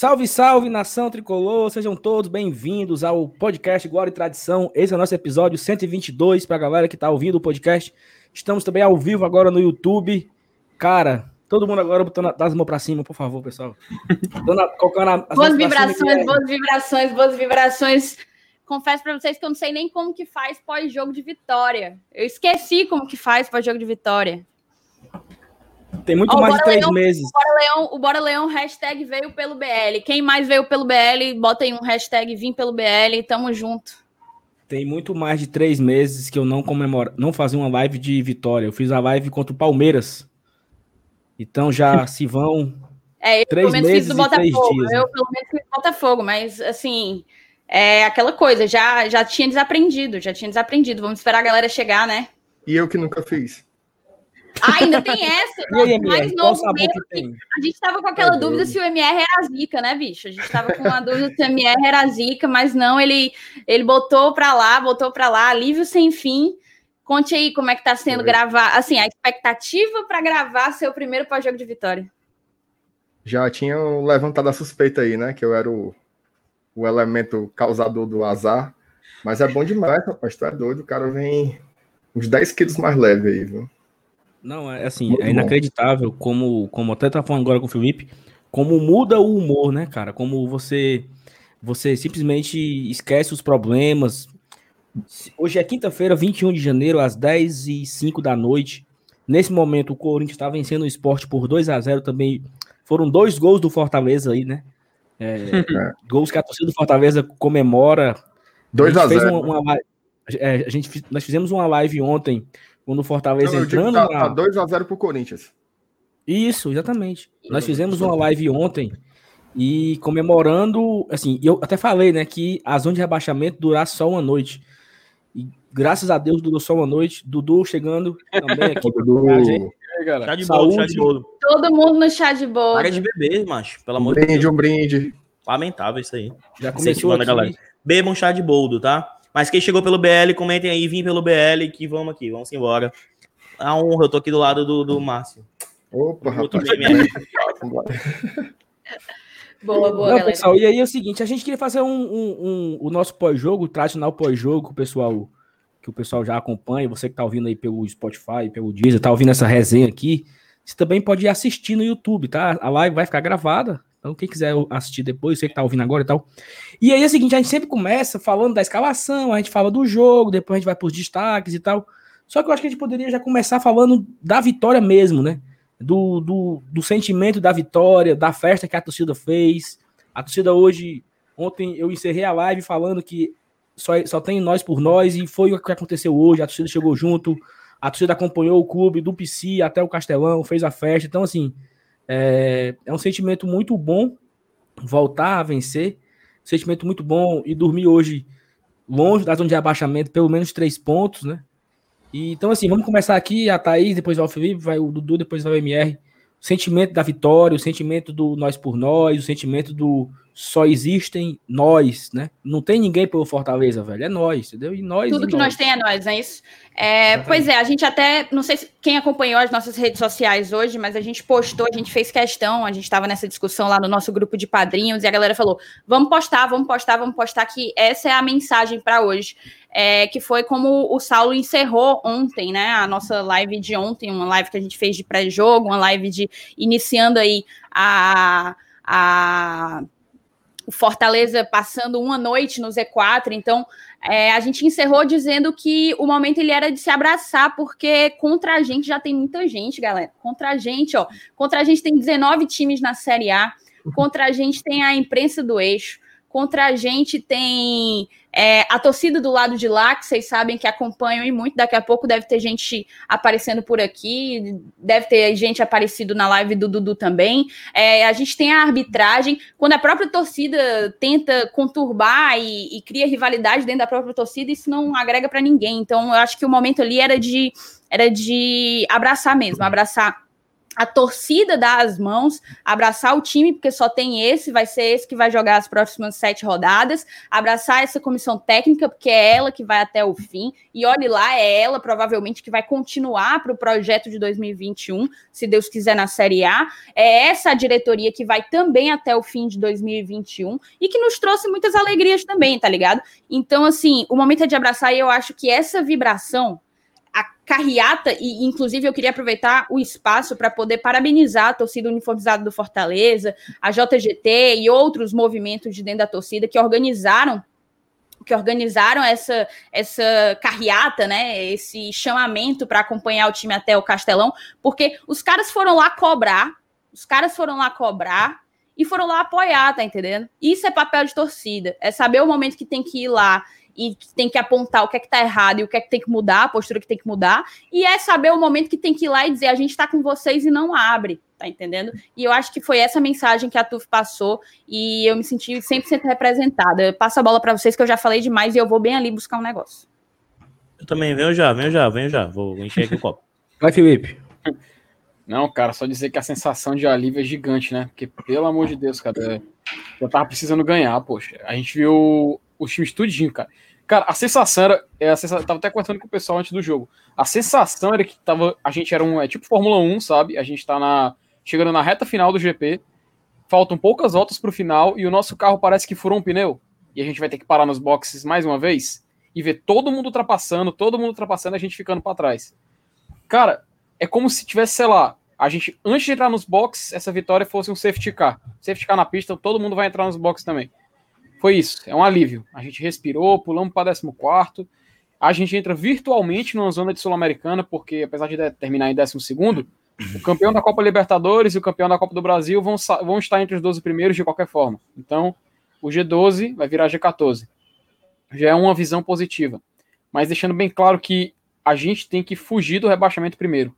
Salve, salve, nação tricolor! Sejam todos bem-vindos ao podcast Glória e Tradição. Esse é o nosso episódio 122 para a galera que está ouvindo o podcast. Estamos também ao vivo agora no YouTube. Cara, todo mundo agora botando as mãos para cima, por favor, pessoal. Dona, colocando as boas vibrações, é... boas vibrações, boas vibrações. Confesso para vocês que eu não sei nem como que faz pós-jogo de vitória. Eu esqueci como que faz pós-jogo de vitória. Tem muito mais de três Leão, meses. O Bora, Leão, o Bora Leão hashtag veio pelo BL. Quem mais veio pelo BL, bota aí um hashtag vim pelo BL. Tamo junto. Tem muito mais de três meses que eu não comemoro, não fazia uma live de vitória. Eu fiz a live contra o Palmeiras. Então já se vão é, eu três pelo menos meses fiz do Botafogo. Dias, né? Eu pelo menos fiz do Botafogo, mas assim, é aquela coisa, já, já tinha desaprendido, já tinha desaprendido. Vamos esperar a galera chegar, né? E eu que nunca fiz. Ah, ainda tem essa. e aí, mais novo mesmo, que tem? A gente tava com aquela é dúvida se o MR era zica, né, bicho? A gente tava com uma dúvida se o MR era zica, mas não, ele, ele botou pra lá, botou pra lá, alívio sem fim. Conte aí como é que tá sendo gravar, assim, a expectativa para gravar seu primeiro pós-jogo de vitória. Já tinham levantado a suspeita aí, né, que eu era o, o elemento causador do azar, mas é bom demais, rapaz, tu é doido, o cara vem uns 10 quilos mais leve aí, viu? Não, é assim, Muito é inacreditável como, como até tá falando agora com o Felipe, como muda o humor, né, cara? Como você você simplesmente esquece os problemas. Hoje é quinta-feira, 21 de janeiro, às 10 e 05 da noite. Nesse momento, o Corinthians está vencendo o esporte por 2 a 0 também. Foram dois gols do Fortaleza aí, né? É, é. Gols que a torcida do Fortaleza comemora. 2 a 0 uma, uma, é, a gente, nós fizemos uma live ontem quando o Fortaleza não, entrando. Tá, na... tá 2x0 pro Corinthians. Isso, exatamente. Nós fizemos uma live ontem e comemorando, assim, eu até falei, né, que a zona de rebaixamento durar só uma noite. E graças a Deus durou só uma noite. Dudu chegando também aqui. Dudu. Chá de bolo, chá de bolo. Todo mundo no chá de bolo. Para de beber, macho. Pelo amor de Deus. Um brinde. Lamentável isso aí. Já começou aqui. galera. Bebam chá de boldo, tá? Mas quem chegou pelo BL, comentem aí, vim pelo BL, que vamos aqui, vamos embora. A honra, eu tô aqui do lado do, do Márcio. Opa, rapaz. boa, boa, Não, pessoal, e aí é o seguinte, a gente queria fazer um, um, um o nosso pós-jogo, o tradicional pós-jogo, pessoal, que o pessoal já acompanha, você que tá ouvindo aí pelo Spotify, pelo Deezer, tá ouvindo essa resenha aqui, você também pode assistir no YouTube, tá? A live vai ficar gravada, então, quem quiser assistir depois, você que tá ouvindo agora e tal. E aí é o seguinte, a gente sempre começa falando da escalação, a gente fala do jogo, depois a gente vai pros destaques e tal. Só que eu acho que a gente poderia já começar falando da vitória mesmo, né? Do, do, do sentimento da vitória, da festa que a torcida fez. A torcida hoje, ontem eu encerrei a live falando que só, só tem nós por nós, e foi o que aconteceu hoje. A torcida chegou junto, a torcida acompanhou o clube do PC até o Castelão, fez a festa. Então, assim, é, é um sentimento muito bom voltar a vencer, um sentimento muito bom e dormir hoje longe da zona de abaixamento, pelo menos três pontos, né? E, então, assim, vamos começar aqui, a Thaís, depois o Felipe, vai o Dudu, depois vai o MR. O sentimento da vitória, o sentimento do nós por nós, o sentimento do só existem nós, né? Não tem ninguém pelo Fortaleza, velho. É nós, entendeu? E nós. Tudo e que nós. nós tem é nós, não é isso? É, pois é, a gente até. Não sei se quem acompanhou as nossas redes sociais hoje, mas a gente postou, a gente fez questão, a gente estava nessa discussão lá no nosso grupo de padrinhos, e a galera falou: vamos postar, vamos postar, vamos postar, que essa é a mensagem para hoje. É, que foi como o Saulo encerrou ontem, né? A nossa live de ontem, uma live que a gente fez de pré-jogo, uma live de iniciando aí a. a o Fortaleza passando uma noite no Z4, então é, a gente encerrou dizendo que o momento ele era de se abraçar, porque contra a gente já tem muita gente, galera. Contra a gente, ó, contra a gente tem 19 times na Série A, contra a gente tem a imprensa do eixo, contra a gente tem é, a torcida do lado de lá, que vocês sabem que acompanham e muito, daqui a pouco deve ter gente aparecendo por aqui, deve ter gente aparecido na live do Dudu também. É, a gente tem a arbitragem, quando a própria torcida tenta conturbar e, e cria rivalidade dentro da própria torcida, isso não agrega para ninguém. Então, eu acho que o momento ali era de, era de abraçar mesmo, abraçar a torcida dar as mãos, abraçar o time, porque só tem esse, vai ser esse que vai jogar as próximas sete rodadas, abraçar essa comissão técnica, porque é ela que vai até o fim, e olhe lá, é ela provavelmente que vai continuar para o projeto de 2021, se Deus quiser, na Série A. É essa a diretoria que vai também até o fim de 2021 e que nos trouxe muitas alegrias também, tá ligado? Então, assim, o momento é de abraçar e eu acho que essa vibração a carreata, e inclusive eu queria aproveitar o espaço para poder parabenizar a torcida uniformizada do Fortaleza, a JGT e outros movimentos de dentro da torcida que organizaram que organizaram essa essa carreata, né, esse chamamento para acompanhar o time até o Castelão, porque os caras foram lá cobrar, os caras foram lá cobrar e foram lá apoiar, tá entendendo? Isso é papel de torcida, é saber o momento que tem que ir lá e tem que apontar o que é que tá errado e o que é que tem que mudar, a postura que tem que mudar, e é saber o momento que tem que ir lá e dizer a gente tá com vocês e não abre, tá entendendo? E eu acho que foi essa mensagem que a TUF passou e eu me senti 100% representada. Passa a bola para vocês que eu já falei demais e eu vou bem ali buscar um negócio. Eu também, venho já, venho já, venho já. Vou encher aqui o copo. Vai, Felipe. Não, cara, só dizer que a sensação de alívio é gigante, né? Porque, pelo amor de Deus, cara, eu tava precisando ganhar, poxa. A gente viu o time tudinho, cara. Cara, a sensação era. É, a sensação, tava até conversando com o pessoal antes do jogo. A sensação era que tava. A gente era um. É tipo Fórmula 1, sabe? A gente tá na. Chegando na reta final do GP. Faltam poucas voltas pro final e o nosso carro parece que furou um pneu. E a gente vai ter que parar nos boxes mais uma vez e ver todo mundo ultrapassando, todo mundo ultrapassando e a gente ficando para trás. Cara, é como se tivesse, sei lá, a gente, antes de entrar nos boxes, essa vitória fosse um safety car. Safety car na pista, todo mundo vai entrar nos boxes também. Foi isso, é um alívio. A gente respirou, pulamos para 14. A gente entra virtualmente numa zona de Sul-Americana, porque apesar de terminar em 12, o campeão da Copa Libertadores e o campeão da Copa do Brasil vão, vão estar entre os 12 primeiros de qualquer forma. Então, o G12 vai virar G14. Já é uma visão positiva. Mas deixando bem claro que a gente tem que fugir do rebaixamento primeiro.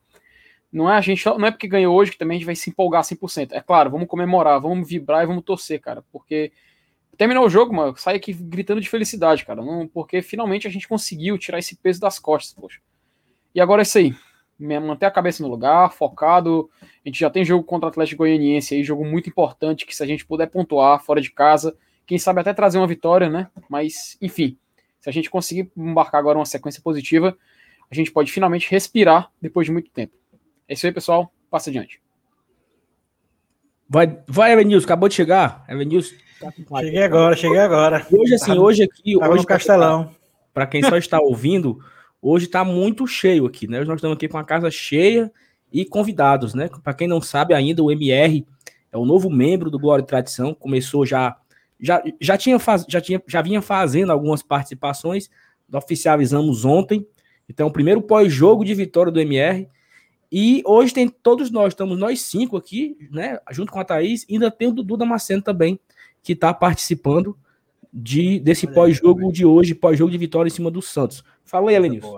Não é a gente, não é porque ganhou hoje que também a gente vai se empolgar 100%. É claro, vamos comemorar, vamos vibrar e vamos torcer, cara, porque terminou o jogo, mano, sai aqui gritando de felicidade, cara, não, porque finalmente a gente conseguiu tirar esse peso das costas, poxa. E agora é isso aí, manter a cabeça no lugar, focado. A gente já tem jogo contra o Atlético Goianiense aí, jogo muito importante, que se a gente puder pontuar fora de casa, quem sabe até trazer uma vitória, né? Mas, enfim, se a gente conseguir embarcar agora uma sequência positiva, a gente pode finalmente respirar depois de muito tempo. É isso aí, pessoal. Passa adiante. Vai, vai Evanilson, acabou de chegar. Evanilson Cheguei agora, cheguei agora. Hoje, assim, hoje aqui. Tava hoje no Castelão. Para quem só está ouvindo, hoje está muito cheio aqui, né? Nós estamos aqui com a casa cheia e convidados, né? Para quem não sabe ainda, o MR é o novo membro do Glória e Tradição, começou já. Já, já, tinha faz, já, tinha, já vinha fazendo algumas participações, oficializamos ontem. Então, o primeiro pós-jogo de vitória do MR. E hoje tem todos nós, estamos nós cinco aqui, né? Junto com a Thaís, ainda tem o Dudu Damasceno também, que está participando de, desse pós-jogo de hoje, pós-jogo de vitória em cima do Santos. Fala aí, Elenilson.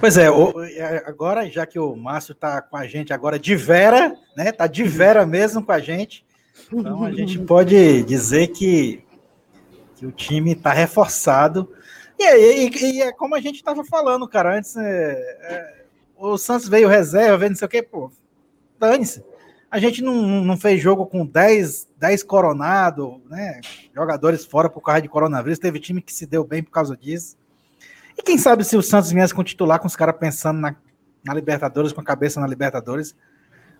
Pois é, é, agora, já que o Márcio está com a gente agora de vera, né? Tá de vera mesmo com a gente. Então a gente pode dizer que, que o time está reforçado. E, e, e, é como a gente estava falando, cara, antes. É, é, o Santos veio reserva, veio não sei o quê, pô. Dane-se a gente não, não fez jogo com 10, 10 coronado, né? Jogadores fora por causa de coronavírus. Teve time que se deu bem por causa disso. E quem sabe se o Santos viesse com titular, com os caras pensando na, na Libertadores, com a cabeça na Libertadores.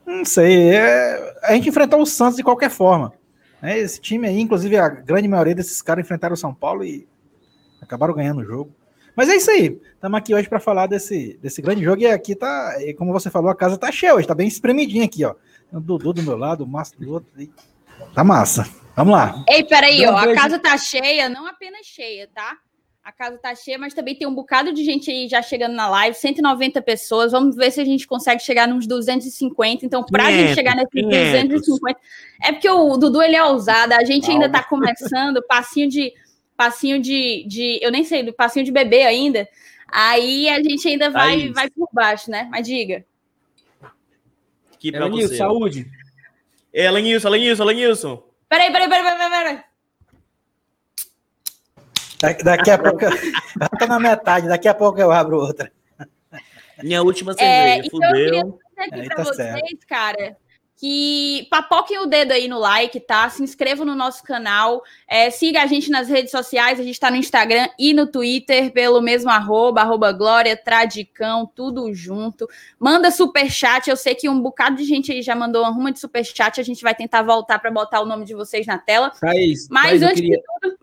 Não sei. É, a gente enfrentou o Santos de qualquer forma. Né? Esse time aí, inclusive, a grande maioria desses caras enfrentaram o São Paulo e acabaram ganhando o jogo. Mas é isso aí. Estamos aqui hoje para falar desse, desse grande jogo. E aqui tá, como você falou, a casa tá cheia hoje, tá bem espremidinha aqui, ó. O Dudu do meu lado, o Márcio do outro. E... Tá massa. Vamos lá. Ei, peraí, ó. A casa tá cheia, não apenas cheia, tá? A casa tá cheia, mas também tem um bocado de gente aí já chegando na live, 190 pessoas. Vamos ver se a gente consegue chegar nos 250. Então, para a gente chegar nesses 250, é porque o Dudu ele é ousado, a gente ainda tá começando, passinho de passinho de, de eu nem sei, do passinho de bebê ainda. Aí a gente ainda vai vai por baixo, né? Mas diga aqui para você. saúde. É, Lenilson, Lenilson, Lenilson. Peraí, peraí, peraí, peraí, peraí. Daqui, daqui a pouco. tá na metade, daqui a pouco eu abro outra. Minha última é, cerveja, é, então fudeu. Eu queria aqui é, para tá vocês, certo. cara, que papoquem o dedo aí no like, tá? Se inscrevam no nosso canal, é, siga a gente nas redes sociais, a gente tá no Instagram e no Twitter pelo mesmo arroba, arroba Glória, Tradicão, tudo junto. Manda super chat, eu sei que um bocado de gente aí já mandou uma ruma de super chat, a gente vai tentar voltar para botar o nome de vocês na tela. Thaís, Mas Thaís, antes queria... de tudo,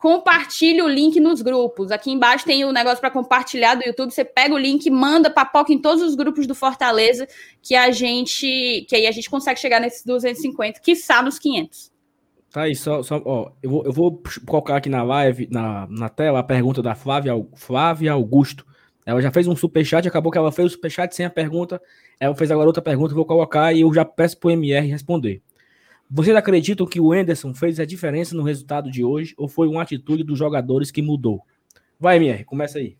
compartilhe o link nos grupos. Aqui embaixo tem o negócio para compartilhar do YouTube. Você pega o link, manda papoca em todos os grupos do Fortaleza, que a gente, que aí a gente consegue chegar nesses 250, quiçá nos 500. Tá aí, só, só ó, eu vou, eu vou colocar aqui na live, na, na tela, a pergunta da Flávia, Flávia Augusto. Ela já fez um superchat, acabou que ela fez o superchat sem a pergunta. Ela fez agora outra pergunta, vou colocar e eu já peço pro MR responder. Vocês acreditam que o Enderson fez a diferença no resultado de hoje ou foi uma atitude dos jogadores que mudou? Vai, MR, começa aí.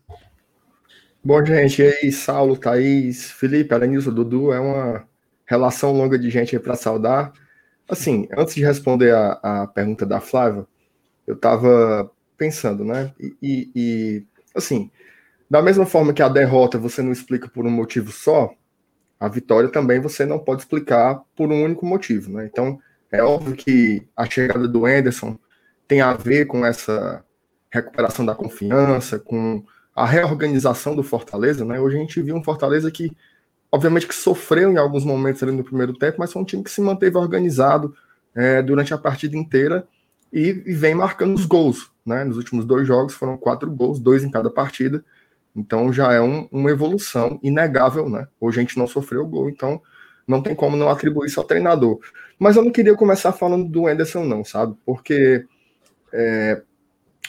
Bom, gente, e aí, Saulo, Thaís, Felipe, Aranilson, Dudu, é uma relação longa de gente aí para saudar. Assim, antes de responder a, a pergunta da Flávia, eu estava pensando, né? E, e, e, assim, da mesma forma que a derrota você não explica por um motivo só, a vitória também você não pode explicar por um único motivo, né? Então, é óbvio que a chegada do Anderson tem a ver com essa recuperação da confiança, com a reorganização do Fortaleza, né? Hoje a gente viu um Fortaleza que, obviamente, que sofreu em alguns momentos ali no primeiro tempo, mas foi um time que se manteve organizado é, durante a partida inteira e, e, vem marcando os gols, né? Nos últimos dois jogos foram quatro gols, dois em cada partida. Então já é um, uma evolução inegável, né? Hoje a gente não sofreu gol, então não tem como não atribuir isso ao treinador. Mas eu não queria começar falando do Anderson, não, sabe? Porque é,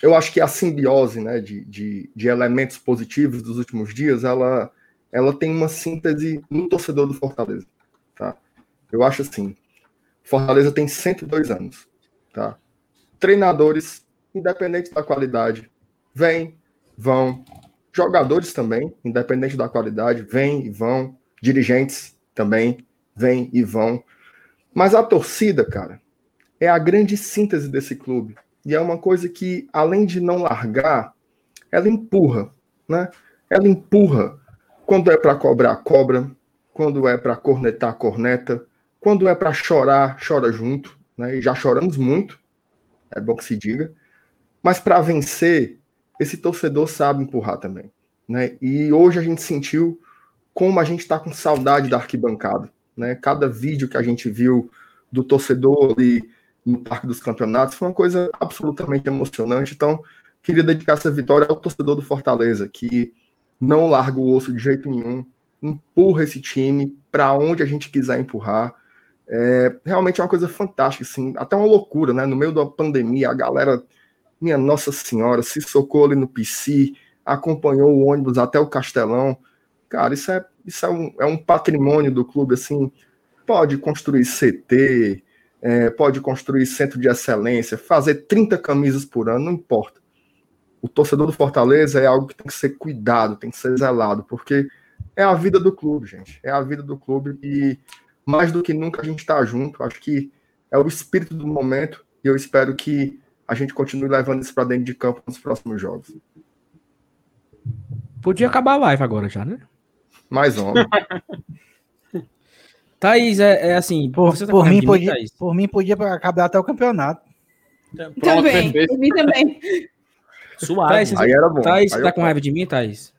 eu acho que a simbiose né, de, de, de, elementos positivos dos últimos dias, ela, ela tem uma síntese no torcedor do Fortaleza. Tá? Eu acho assim, Fortaleza tem 102 anos. Tá? Treinadores, independente da qualidade, vêm, vão. Jogadores também, independente da qualidade, vêm e vão. Dirigentes também vêm e vão. Mas a torcida, cara, é a grande síntese desse clube. E é uma coisa que, além de não largar, ela empurra, né? Ela empurra. Quando é para cobrar, cobra. Quando é para cornetar, corneta. Quando é para chorar, chora junto. Né? E já choramos muito, é bom que se diga. Mas para vencer, esse torcedor sabe empurrar também. Né? E hoje a gente sentiu como a gente está com saudade da arquibancada. Né? Cada vídeo que a gente viu do torcedor ali no Parque dos Campeonatos foi uma coisa absolutamente emocionante. Então, queria dedicar essa vitória ao torcedor do Fortaleza, que não larga o osso de jeito nenhum, empurra esse time para onde a gente quiser empurrar. É, realmente é uma coisa fantástica, assim, até uma loucura, né? No meio da pandemia, a galera, minha Nossa Senhora, se socou ali no PC, acompanhou o ônibus até o Castelão. Cara, isso é, isso é, um, é um patrimônio do clube, assim, pode construir CT, é, pode construir centro de excelência, fazer 30 camisas por ano, não importa. O torcedor do Fortaleza é algo que tem que ser cuidado, tem que ser zelado, porque é a vida do clube, gente. É a vida do clube e mais do que nunca a gente está junto. Acho que é o espírito do momento e eu espero que a gente continue levando isso para dentro de campo nos próximos jogos. Podia acabar a live agora já, né? Mais um. Thaís, é, é assim, por, tá por, mim podia, mim, por mim podia acabar até o campeonato. Pronto, também, por mim também. Suave. Thaís, aí era bom. Thaís, tá com raiva de mim, Thaís?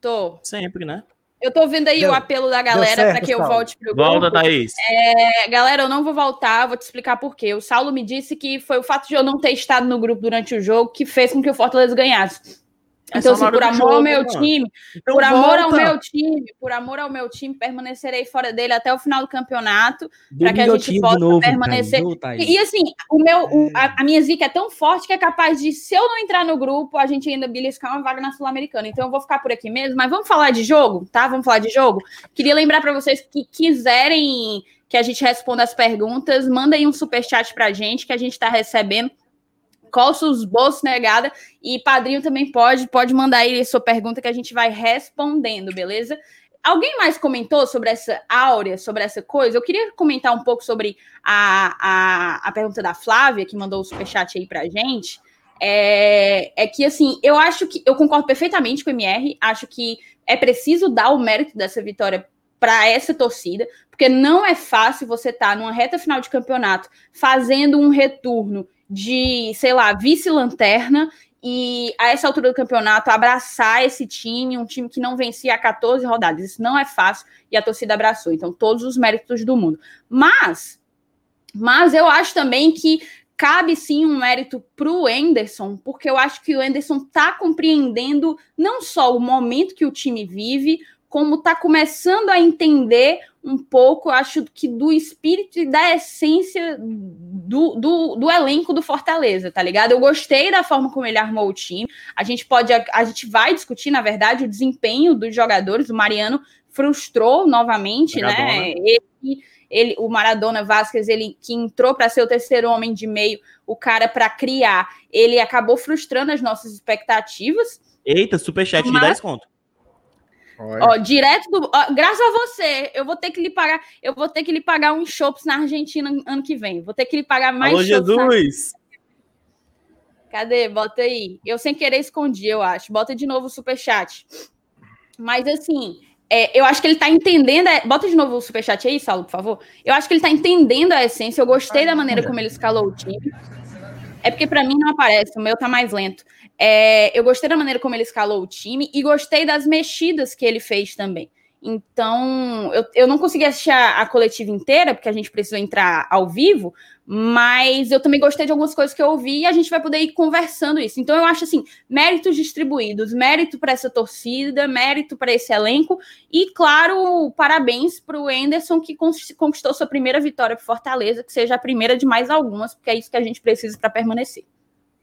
Tô. Sempre, né? Eu tô vendo aí deu, o apelo da galera para que eu volte pro grupo. Volta, Thaís. É, galera, eu não vou voltar, vou te explicar por quê. O Saulo me disse que foi o fato de eu não ter estado no grupo durante o jogo que fez com que o Fortaleza ganhasse. É então, assim, por amor jogo, ao meu mano. time, então por volta. amor ao meu time, por amor ao meu time, permanecerei fora dele até o final do campeonato, para que a gente possa novo, permanecer. e, e, assim, o meu, o, a, a, minha zica é tão forte que é capaz de, se eu não entrar no grupo, a gente ainda beliscar uma vaga na Sul-Americana. Então, eu vou ficar por aqui mesmo. Mas vamos falar de jogo, tá? Vamos falar de jogo. Queria lembrar para vocês que quiserem que a gente responda as perguntas, manda aí um super chat pra gente que a gente está recebendo coça os bolsos negada. E padrinho também pode, pode mandar aí sua pergunta que a gente vai respondendo, beleza? Alguém mais comentou sobre essa áurea, sobre essa coisa? Eu queria comentar um pouco sobre a, a, a pergunta da Flávia, que mandou o superchat aí pra gente. É, é que, assim, eu acho que eu concordo perfeitamente com o MR, acho que é preciso dar o mérito dessa vitória para essa torcida, porque não é fácil você estar tá numa reta final de campeonato fazendo um retorno de, sei lá, vice-lanterna e a essa altura do campeonato abraçar esse time, um time que não vencia há 14 rodadas. Isso não é fácil e a torcida abraçou. Então, todos os méritos do mundo. Mas, mas eu acho também que cabe sim um mérito para o Enderson, porque eu acho que o Enderson está compreendendo não só o momento que o time vive, como está começando a entender um pouco, acho que do espírito e da essência do, do, do, elenco do Fortaleza, tá ligado? Eu gostei da forma como ele armou o time. A gente pode, a, a gente vai discutir, na verdade, o desempenho dos jogadores. O Mariano frustrou novamente, né? Maradona. né? Ele, ele, o Maradona Vasquez, ele que entrou para ser o terceiro homem de meio, o cara para criar, ele acabou frustrando as nossas expectativas. Eita, superchat mas... de 10 conto. Ó, direto do. Ó, graças a você, eu vou ter que lhe pagar. Eu vou ter que lhe pagar uns shows na Argentina ano que vem. Vou ter que lhe pagar mais Alô, Jesus! Na... Cadê? Bota aí. Eu sem querer escondi, eu acho. Bota de novo o superchat. Mas assim, é, eu acho que ele tá entendendo. A... Bota de novo o superchat aí, Saulo, por favor. Eu acho que ele tá entendendo a essência. Eu gostei da maneira como ele escalou o time. É porque para mim não aparece, o meu tá mais lento. É, eu gostei da maneira como ele escalou o time e gostei das mexidas que ele fez também. Então, eu, eu não consegui assistir a, a, coletiva inteira, porque a gente precisou entrar ao vivo, mas eu também gostei de algumas coisas que eu ouvi e a gente vai poder ir conversando isso. Então, eu acho assim: méritos distribuídos, mérito para essa torcida, mérito para esse elenco, e, claro, parabéns para o Enderson, que conquistou sua primeira vitória para Fortaleza, que seja a primeira de mais algumas, porque é isso que a gente precisa para permanecer.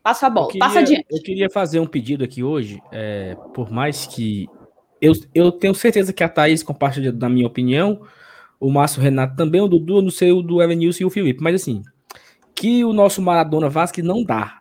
Passa a bola, queria, passa adiante. Eu queria fazer um pedido aqui hoje, é, por mais que. Eu, eu tenho certeza que a Thaís compartilha da minha opinião, o Márcio Renato também, o Dudu, não sei o do Evanilson e o Felipe, mas assim, que o nosso Maradona Vasque não dá.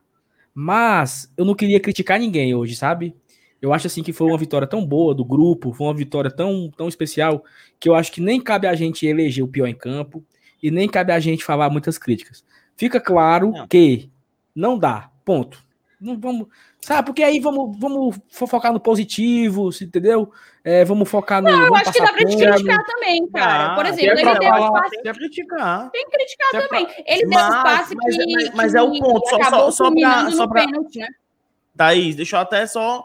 Mas eu não queria criticar ninguém hoje, sabe? Eu acho assim que foi uma vitória tão boa do grupo, foi uma vitória tão, tão especial, que eu acho que nem cabe a gente eleger o pior em campo e nem cabe a gente falar muitas críticas. Fica claro não. que não dá. Ponto. Não vamos, sabe? Porque aí vamos, vamos focar no positivo, entendeu? É, vamos focar no. Não, eu acho que dá pra te criticar também, cara. Ah, Por exemplo, ele deu falar, espaço. Tem que criticar. Tem que criticar tem também. Pra... Ele mas, deu espaço mas, que. Mas, mas, é o ponto, só, só, só pra. Só pra... Pênalti, né? Thaís, deixa eu até só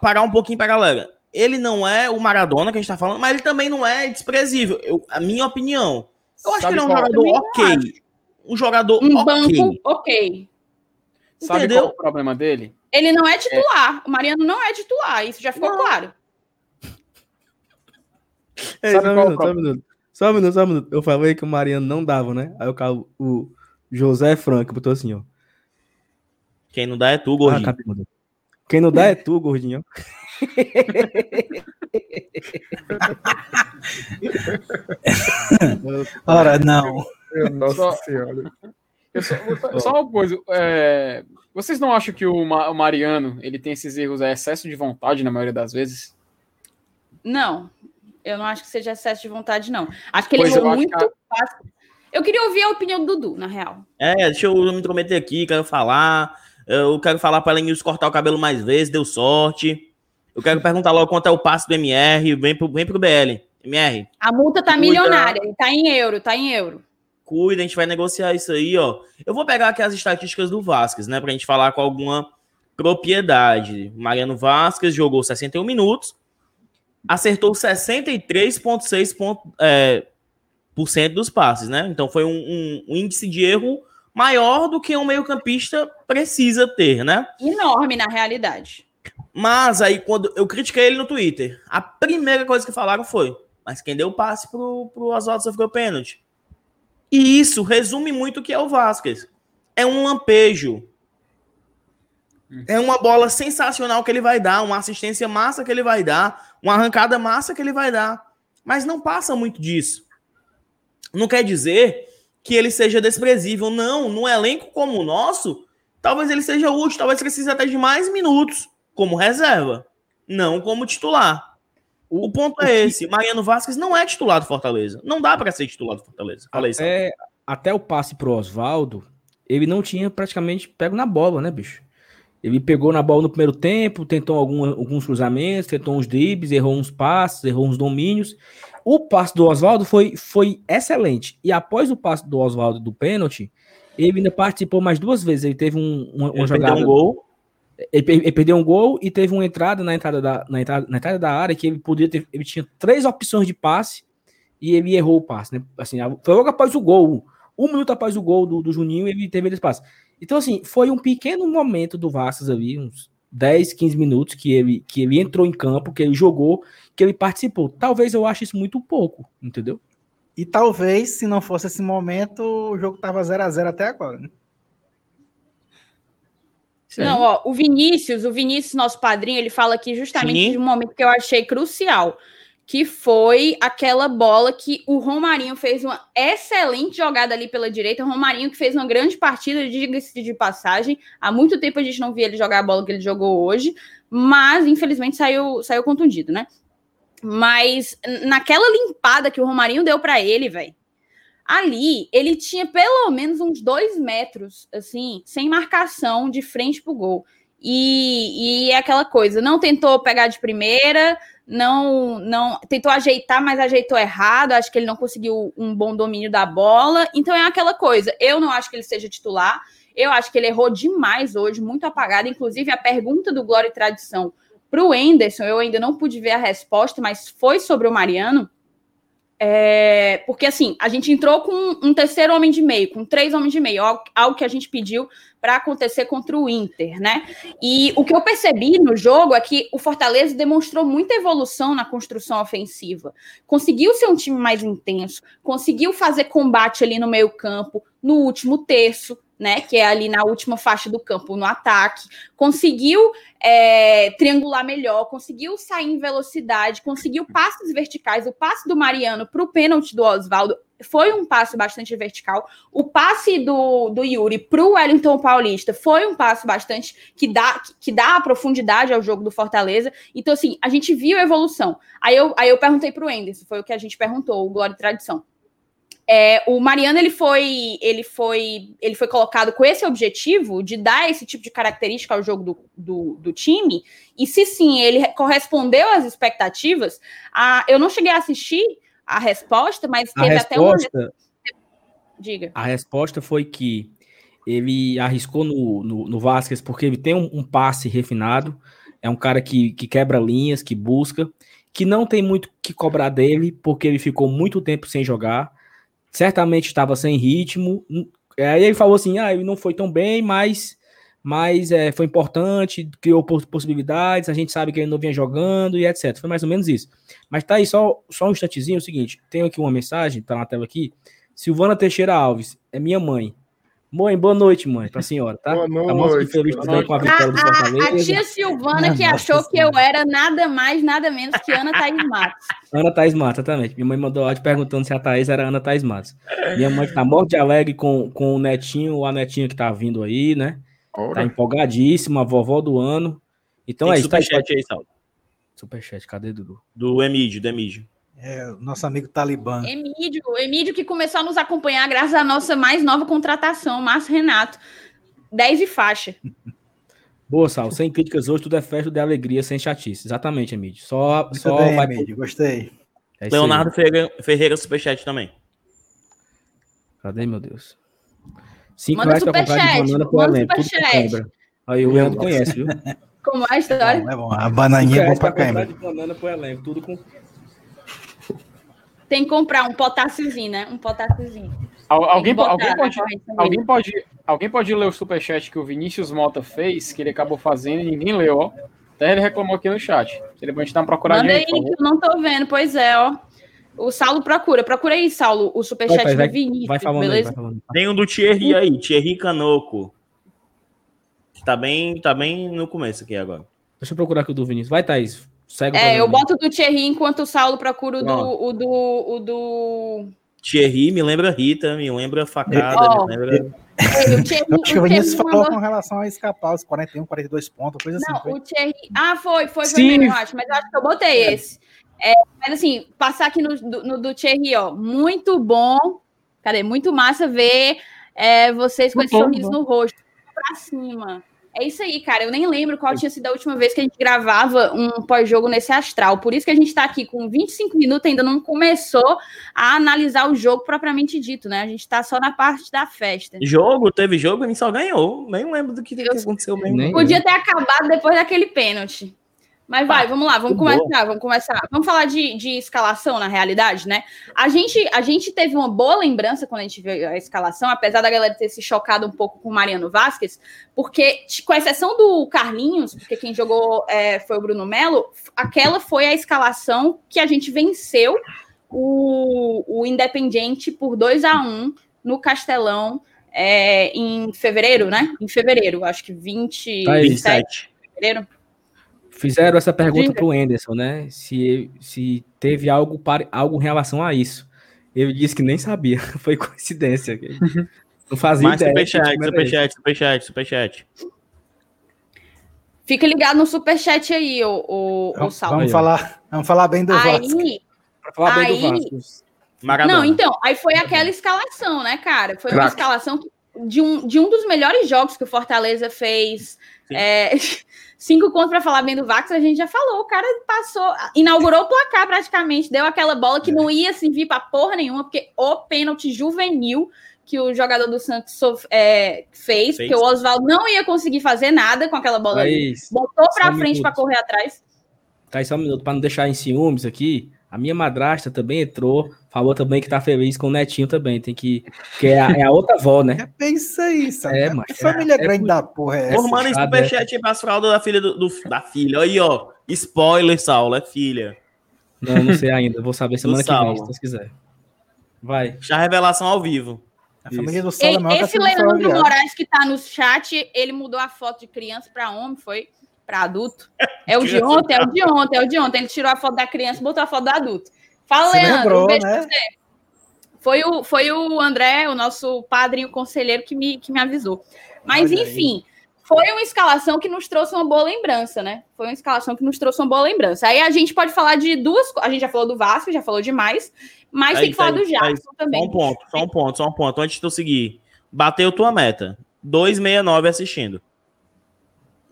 parar um pouquinho pra galera. Ele não é o Maradona que a gente tá falando, mas ele também não é desprezível. Eu, a minha opinião. Eu acho Sabe que ele é um jogador ok. Um jogador um ok. banco ok. Sabe Entendeu? qual é o problema dele? Ele não é titular. É. O Mariano não é titular. Isso já ficou não. claro. Ei, só, um minuto, só um minuto. Só um minuto, só um minuto. Eu falei que o Mariano não dava, né? Aí o, o José Franco botou assim, ó. Quem não dá é tu, gordinho. Ah, Quem não dá é tu, gordinho. Ora, não. Nossa só, senhora. Só, só, uma coisa. É, vocês não acham que o, o Mariano ele tem esses erros a excesso de vontade na maioria das vezes? Não. Eu não acho que seja excesso de vontade, não. Acho que ele errou muito que... fácil. Eu queria ouvir a opinião do Dudu, na real. É, deixa eu me intrometer aqui, quero falar. Eu quero falar para ela cortar o cabelo mais vezes, deu sorte. Eu quero perguntar logo quanto é o passe do MR, vem pro, vem pro BL. MR. A multa tá milionária, tá em euro, tá em euro. Cuida, a gente vai negociar isso aí, ó. Eu vou pegar aqui as estatísticas do Vasquez, né, pra gente falar com alguma propriedade. Mariano Vasquez jogou 61 minutos, acertou 63,6% é, por cento dos passes, né? Então foi um, um, um índice de erro maior do que um meio-campista precisa ter, né? Enorme na realidade. Mas aí, quando eu critiquei ele no Twitter, a primeira coisa que falaram foi: mas quem deu o passe pro, pro Oswaldo sofreu pênalti? E isso resume muito o que é o Vasquez. É um lampejo. É uma bola sensacional que ele vai dar, uma assistência massa que ele vai dar, uma arrancada massa que ele vai dar. Mas não passa muito disso. Não quer dizer que ele seja desprezível. Não, num elenco como o nosso, talvez ele seja útil, talvez precise até de mais minutos como reserva, não como titular. O, ponto é esse: Mariano Vasquez não é titular do Fortaleza. Não dá para ser titular do Fortaleza. Falei até, até o passe pro Oswaldo, ele não tinha praticamente pego na bola, né, bicho? Ele pegou na bola no primeiro tempo, tentou algum, alguns cruzamentos, tentou uns dribles, errou uns passes, errou uns domínios. O passe do Oswaldo foi, foi excelente. E após o passe do Oswaldo do pênalti, ele ainda participou mais duas vezes. Ele teve um, uma, uma jogada. um gol. Ele, ele, perdeu um gol e teve uma entrada na entrada da, na entrada, na entrada da área que ele podia ter. Ele tinha três opções de passe e ele errou o passe. Né? Assim, foi logo após o gol. Um minuto após o gol do, do Juninho, ele teve esse passe. Então, assim, foi um pequeno momento do Vasco ali, uns 10, 15 minutos que ele, que ele entrou em campo, que ele jogou, que ele participou. Talvez eu ache isso muito pouco, entendeu? E talvez, se não fosse esse momento, o jogo tava 0 a 0 até agora, né? Não, ó, o Vinícius, o Vinícius, nosso padrinho, ele fala aqui justamente Sim. de um momento que eu achei crucial, que foi aquela bola que o Romarinho fez uma excelente jogada ali pela direita. O Romarinho que fez uma grande partida, diga-se de passagem. Há muito tempo a gente não via ele jogar a bola que ele jogou hoje, mas infelizmente saiu, saiu contundido, né? Mas naquela limpada que o Romarinho deu para ele, velho, ali ele tinha pelo menos uns dois metros, assim, sem marcação de frente pro gol. E, e é aquela coisa, não tentou pegar de primeira, não, não tentou ajeitar, mas ajeitou errado. Acho que ele não conseguiu um bom domínio da bola. Então é aquela coisa. Eu não acho que ele seja titular. Eu acho que ele errou demais hoje, muito apagado. Inclusive, a pergunta do Glória e Tradição para o Enderson, eu ainda não pude ver a resposta, mas foi sobre o Mariano. É, porque assim, a gente entrou com um terceiro homem de meio, com três homens de meio, algo que a gente pediu para acontecer contra o Inter, né? E o que eu percebi no jogo é que o Fortaleza demonstrou muita evolução na construção ofensiva. Conseguiu ser um time mais intenso, conseguiu fazer combate ali no meio-campo, no último terço, né? Que é ali na última faixa do campo, no ataque, conseguiu é, triangular melhor, conseguiu sair em velocidade, conseguiu passes verticais. O passe do Mariano para o pênalti do Oswaldo foi um passe bastante vertical. O passe do, do Yuri para o Wellington Paulista foi um passe bastante que dá, que dá profundidade ao jogo do Fortaleza. Então, assim, a gente viu a evolução. Aí eu, aí eu perguntei para o Enderson, foi o que a gente perguntou, o Glória e Tradição. É, o Mariano ele foi, ele foi, ele foi colocado com esse objetivo de dar esse tipo de característica ao jogo do, do, do time. E se sim, ele correspondeu às expectativas. A, eu não cheguei a assistir a resposta, mas teve a até uma. Diga. A resposta foi que ele arriscou no, no, no Vasquez porque ele tem um, um, passe refinado, é um cara que, que quebra linhas, que busca, que não tem muito que cobrar dele, porque ele ficou muito tempo sem jogar certamente estava sem ritmo. Aí ele falou assim: ah, ele não foi tão bem, mas, mas é, foi importante, criou possibilidades, a gente sabe que ele não vinha jogando e etc. Foi mais ou menos isso. Mas tá aí, só, só um instantezinho, é o seguinte: tenho aqui uma mensagem, tá na tela aqui. Silvana Teixeira Alves, é minha mãe. Mãe, boa noite, mãe, pra senhora, tá? Boa noite. Tá muito feliz com a vitória do Fortaleza. A, a tia Silvana que achou que eu era nada mais, nada menos que Ana Thaís Matos. Ana Thaís Matos, exatamente. Minha mãe mandou áudio perguntando se a Thaís era Ana Thaís Matos. Minha mãe tá morte de alegre com, com o netinho, ou a netinha que tá vindo aí, né? Ora. Tá empolgadíssima, a vovó do ano. Então Tem é isso. Tá superchat aí, Saulo. Superchat, cadê, Dudu? Do Emídio, do Emídio. É, nosso amigo Talibã. Emílio, Emílio que começou a nos acompanhar graças à nossa mais nova contratação, Márcio Renato. 10 e faixa. Boa, Sal. Sem críticas hoje, tudo é festa de alegria, sem chatice. Exatamente, Emílio. Só, Muito só bem, vai... Emílio, gostei. É Leonardo Ferreira, Ferreira Superchat também. Cadê, meu Deus? Cinco Manda reais pra comprar de banana pro elenco. Aí o Leandro conhece, viu? Como é a história? É bom, é bom. A bananinha é bom pra de banana pro elenco, tudo com tem que comprar um potássiozinho, né? Um potássiozinho. alguém, alguém, pode, alguém, pode, alguém pode ler o superchat que o Vinícius Mota fez, que ele acabou fazendo e ninguém leu, ó. Até ele reclamou aqui no chat. Seria bom a gente dar uma procuradinha. Manda aí, que eu não tô vendo. Pois é, ó. O Saulo procura. Procura aí, Saulo, o superchat vai, do Vinícius, vai falando beleza? Aí, vai falando. Tem um do Thierry aí, Thierry Canoco. Tá bem, tá bem no começo aqui agora. Deixa eu procurar aqui o do Vinícius. Vai, Thaís. Segue é, eu boto do Thierry enquanto o Saulo procura o do, o do, o do. Thierry me lembra Rita, me lembra facada, oh. me lembra. É, o Thierry, Acho que o Vinícius falou mandou... com relação a escapar os 41, 42 pontos, coisa não, assim. Não, o Thierry. Ah, foi, foi, foi mesmo, eu acho, mas eu acho que eu botei é. esse. É, mas assim, passar aqui no, do, no do Thierry, ó. Muito bom. Cadê? Muito massa ver é, vocês com esse sorriso no rosto. Pra cima. É isso aí, cara. Eu nem lembro qual tinha sido a última vez que a gente gravava um pós-jogo nesse astral. Por isso que a gente está aqui com 25 minutos, ainda não começou a analisar o jogo propriamente dito, né? A gente está só na parte da festa. Jogo? Teve jogo? A gente só ganhou. Nem lembro do que, que aconteceu mesmo. Nem- Podia ter acabado depois daquele pênalti. Mas vai, vamos lá, vamos começar, vamos começar. Vamos falar de, de escalação, na realidade, né? A gente, a gente teve uma boa lembrança quando a gente viu a escalação, apesar da galera ter se chocado um pouco com o Mariano Vasquez, porque, com exceção do Carlinhos, porque quem jogou é, foi o Bruno Melo, aquela foi a escalação que a gente venceu o, o Independiente por 2 a 1 no Castelão é, em fevereiro, né? Em fevereiro, acho que 20, Tá aí. 27 de fevereiro. Fizeram essa pergunta Diga. pro Anderson, né? Se, se teve algo, para, algo em relação a isso. Ele disse que nem sabia. Foi coincidência. Não fazia Mais ideia. superchat, superchat, superchat, superchat. Fica ligado no superchat aí, o, o, o Vamos, Saulo. vamos falar, vamos falar bem do Vasco. Aí, Pra falar bem Aí- do Vasco. Maradona. não, então, aí foi aquela escalação, né, cara? Foi uma Craque. escalação que- de um, de um dos melhores jogos que o Fortaleza fez. É, cinco contos pra falar bem do Vax, a gente já falou. O cara passou, inaugurou o placar praticamente, deu aquela bola que não ia servir pra porra nenhuma, porque o pênalti juvenil que o jogador do Santos sof- é, fez, Fez. porque o Oswaldo não ia conseguir fazer nada com aquela bola ali. Thaís, Botou um frente pra correr atrás. Thaís, só um minuto, pra não deixar em ciúmes aqui. A minha madrasta também entrou, falou também que tá feliz com o netinho também. Tem que. Que é a, é a outra avó, né? É bem isso aí, sabe? É, Que macho, família é- é grande por- da porra é essa? Formando em sabe, superchat aí pras fraldas da filha do, do- da filha. Aí, ó. Spoiler, Saulo, é filha. Não, não sei ainda. Vou saber semana que vem, se Deus quiser. Vai. Já revelação ao vivo. A família do Ei, Saulo é esse Leandro. Moraes que tá no chat, ele mudou a foto de criança para homem, foi para adulto. É o de ontem, é o de ontem, é o de ontem. Ele tirou a foto da criança e botou a foto do adulto. Fala, Se Leandro. lembrou, um beijo né? pra você. Foi o, foi o André, o nosso padrinho conselheiro, que me, que me avisou. Mas, Olha aí. enfim, foi uma escalação que nos trouxe uma boa lembrança, né? Foi uma escalação que nos trouxe uma boa lembrança. Aí a gente pode falar de duas. A gente já falou do Vasco, já falou demais, mas Aí, tem que falar aí, do aí, Jackson Só também. um ponto, só um ponto, só um ponto. Antes de tu seguir. Bateu tua meta. 269 assistindo.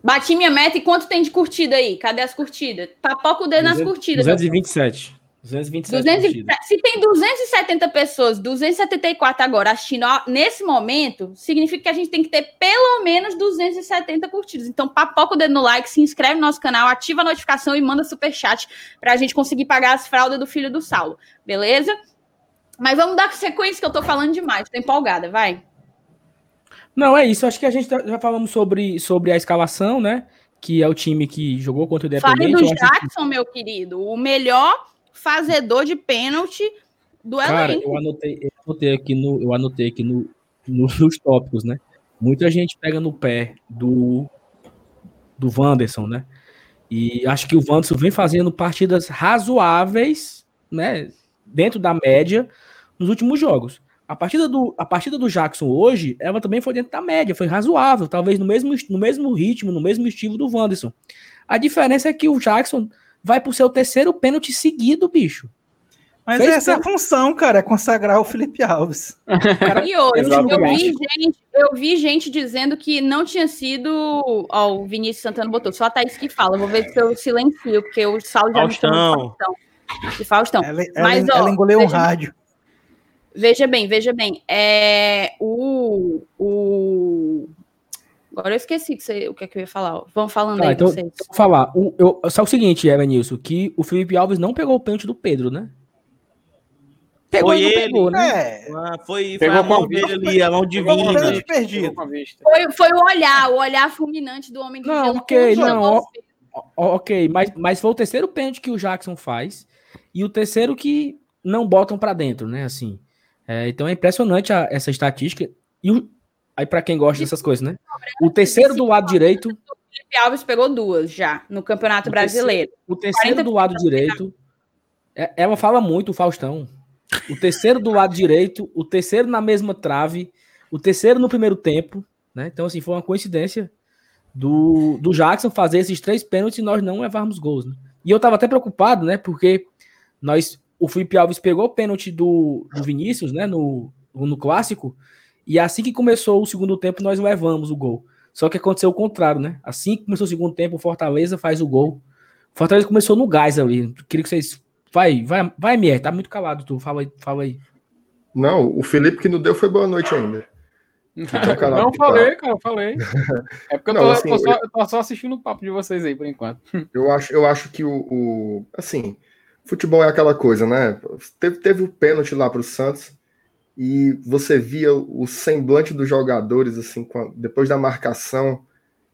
Bati minha meta e quanto tem de curtida aí? Cadê as curtidas? Papoca o dedo nas curtidas. meu 227. 227. 200 curtidas. se tem 270 pessoas, 274 agora assistindo nesse momento, significa que a gente tem que ter pelo menos 270 curtidas. Então, papoca o dedo no like, se inscreve no nosso canal, ativa a notificação e manda superchat pra gente conseguir pagar as fraldas do filho do Saulo, beleza? Mas vamos dar sequência que eu tô falando demais, tô empolgada, vai. Não, é isso. Acho que a gente tá- já falamos sobre, sobre a escalação, né? Que é o time que jogou contra o Fale Independente. do Eu acho que- Jackson, meu querido, o melhor fazedor de pênalti do Cara, elenco. eu anotei, eu anotei aqui, no, eu anotei aqui no, no- nos tópicos, né? Muita gente pega no pé do, do Wanderson, né? E acho que o Wanderson vem fazendo partidas razoáveis, né? Dentro da média nos últimos jogos. A partida do, a partida do Jackson hoje, ela também foi dentro da média, foi razoável, talvez no mesmo, no mesmo ritmo, no mesmo estilo do Wanderson. A diferença é que o Jackson vai pro seu terceiro pênalti seguido, bicho. Mas Fez essa é a função, cara, é consagrar o Felipe Alves. E hoje, eu vi, gente, eu vi gente dizendo que não tinha sido. Ó, o Vinícius Santana botou, só a Thaís que fala. Vou ver se eu silencio, porque o Saulo já me chamou de Faustão. De Faustão. Ela, ela- Mas, ó, ela engoleu um veja- rádio. Veja bem, veja bem. É, o, o... Agora eu esqueci que você- o que, é que eu ia falar. Vão falando Tá, aí então- vocês. Vou falar. O, eu, só o seguinte, Evanilson, que o Felipe Alves não pegou o pênalti do Pedro, né? Pegou Foi ele. pegou, né? É, Ah, foi, foi Pegou a mão dele ali, a mão pegou divina. pênalti perdido. Foi, foi o olhar, o olhar fulminante do homem de Não, gelo ok, não. Ó, ok, mas, mas foi o terceiro pênalti que o Jackson faz e o terceiro que não botam pra dentro, né? Assim, É, então é impressionante a- essa estatística. E o- aí para quem gosta dessas coisas, né? O terceiro do lado direito, Felipe Alves pegou duas já no Campeonato O Brasileiro. o terceiro do lado direito, é- ela fala muito, o Faustão. O terceiro do lado direito, o terceiro na mesma trave, o terceiro no primeiro tempo, né? Então, assim, foi uma coincidência do, do Jackson fazer esses três pênaltis e nós não levarmos gols, né? E eu tava até preocupado, né? Porque nós, o Felipe Alves pegou o pênalti do, do Vinícius, né? No, no clássico, e assim que começou o segundo tempo, nós levamos o gol. Só que aconteceu o contrário, né? Assim que começou o segundo tempo, o Fortaleza faz o gol. O Fortaleza começou no gás ali. Queria que vocês. Vai, vai, vai, Mier, tá muito calado, tu. Fala aí, fala aí. Não, o Felipe que não deu foi boa noite ainda. Então, não, falei, cara, falei. É porque eu, tô, assim, tô só, eu tô, só, assistindo o papo de vocês aí, por enquanto. Eu acho, eu acho que o, o Assim, futebol é aquela coisa, né? Teve, teve o pênalti lá pro Santos e você via o semblante dos jogadores, assim, depois da marcação,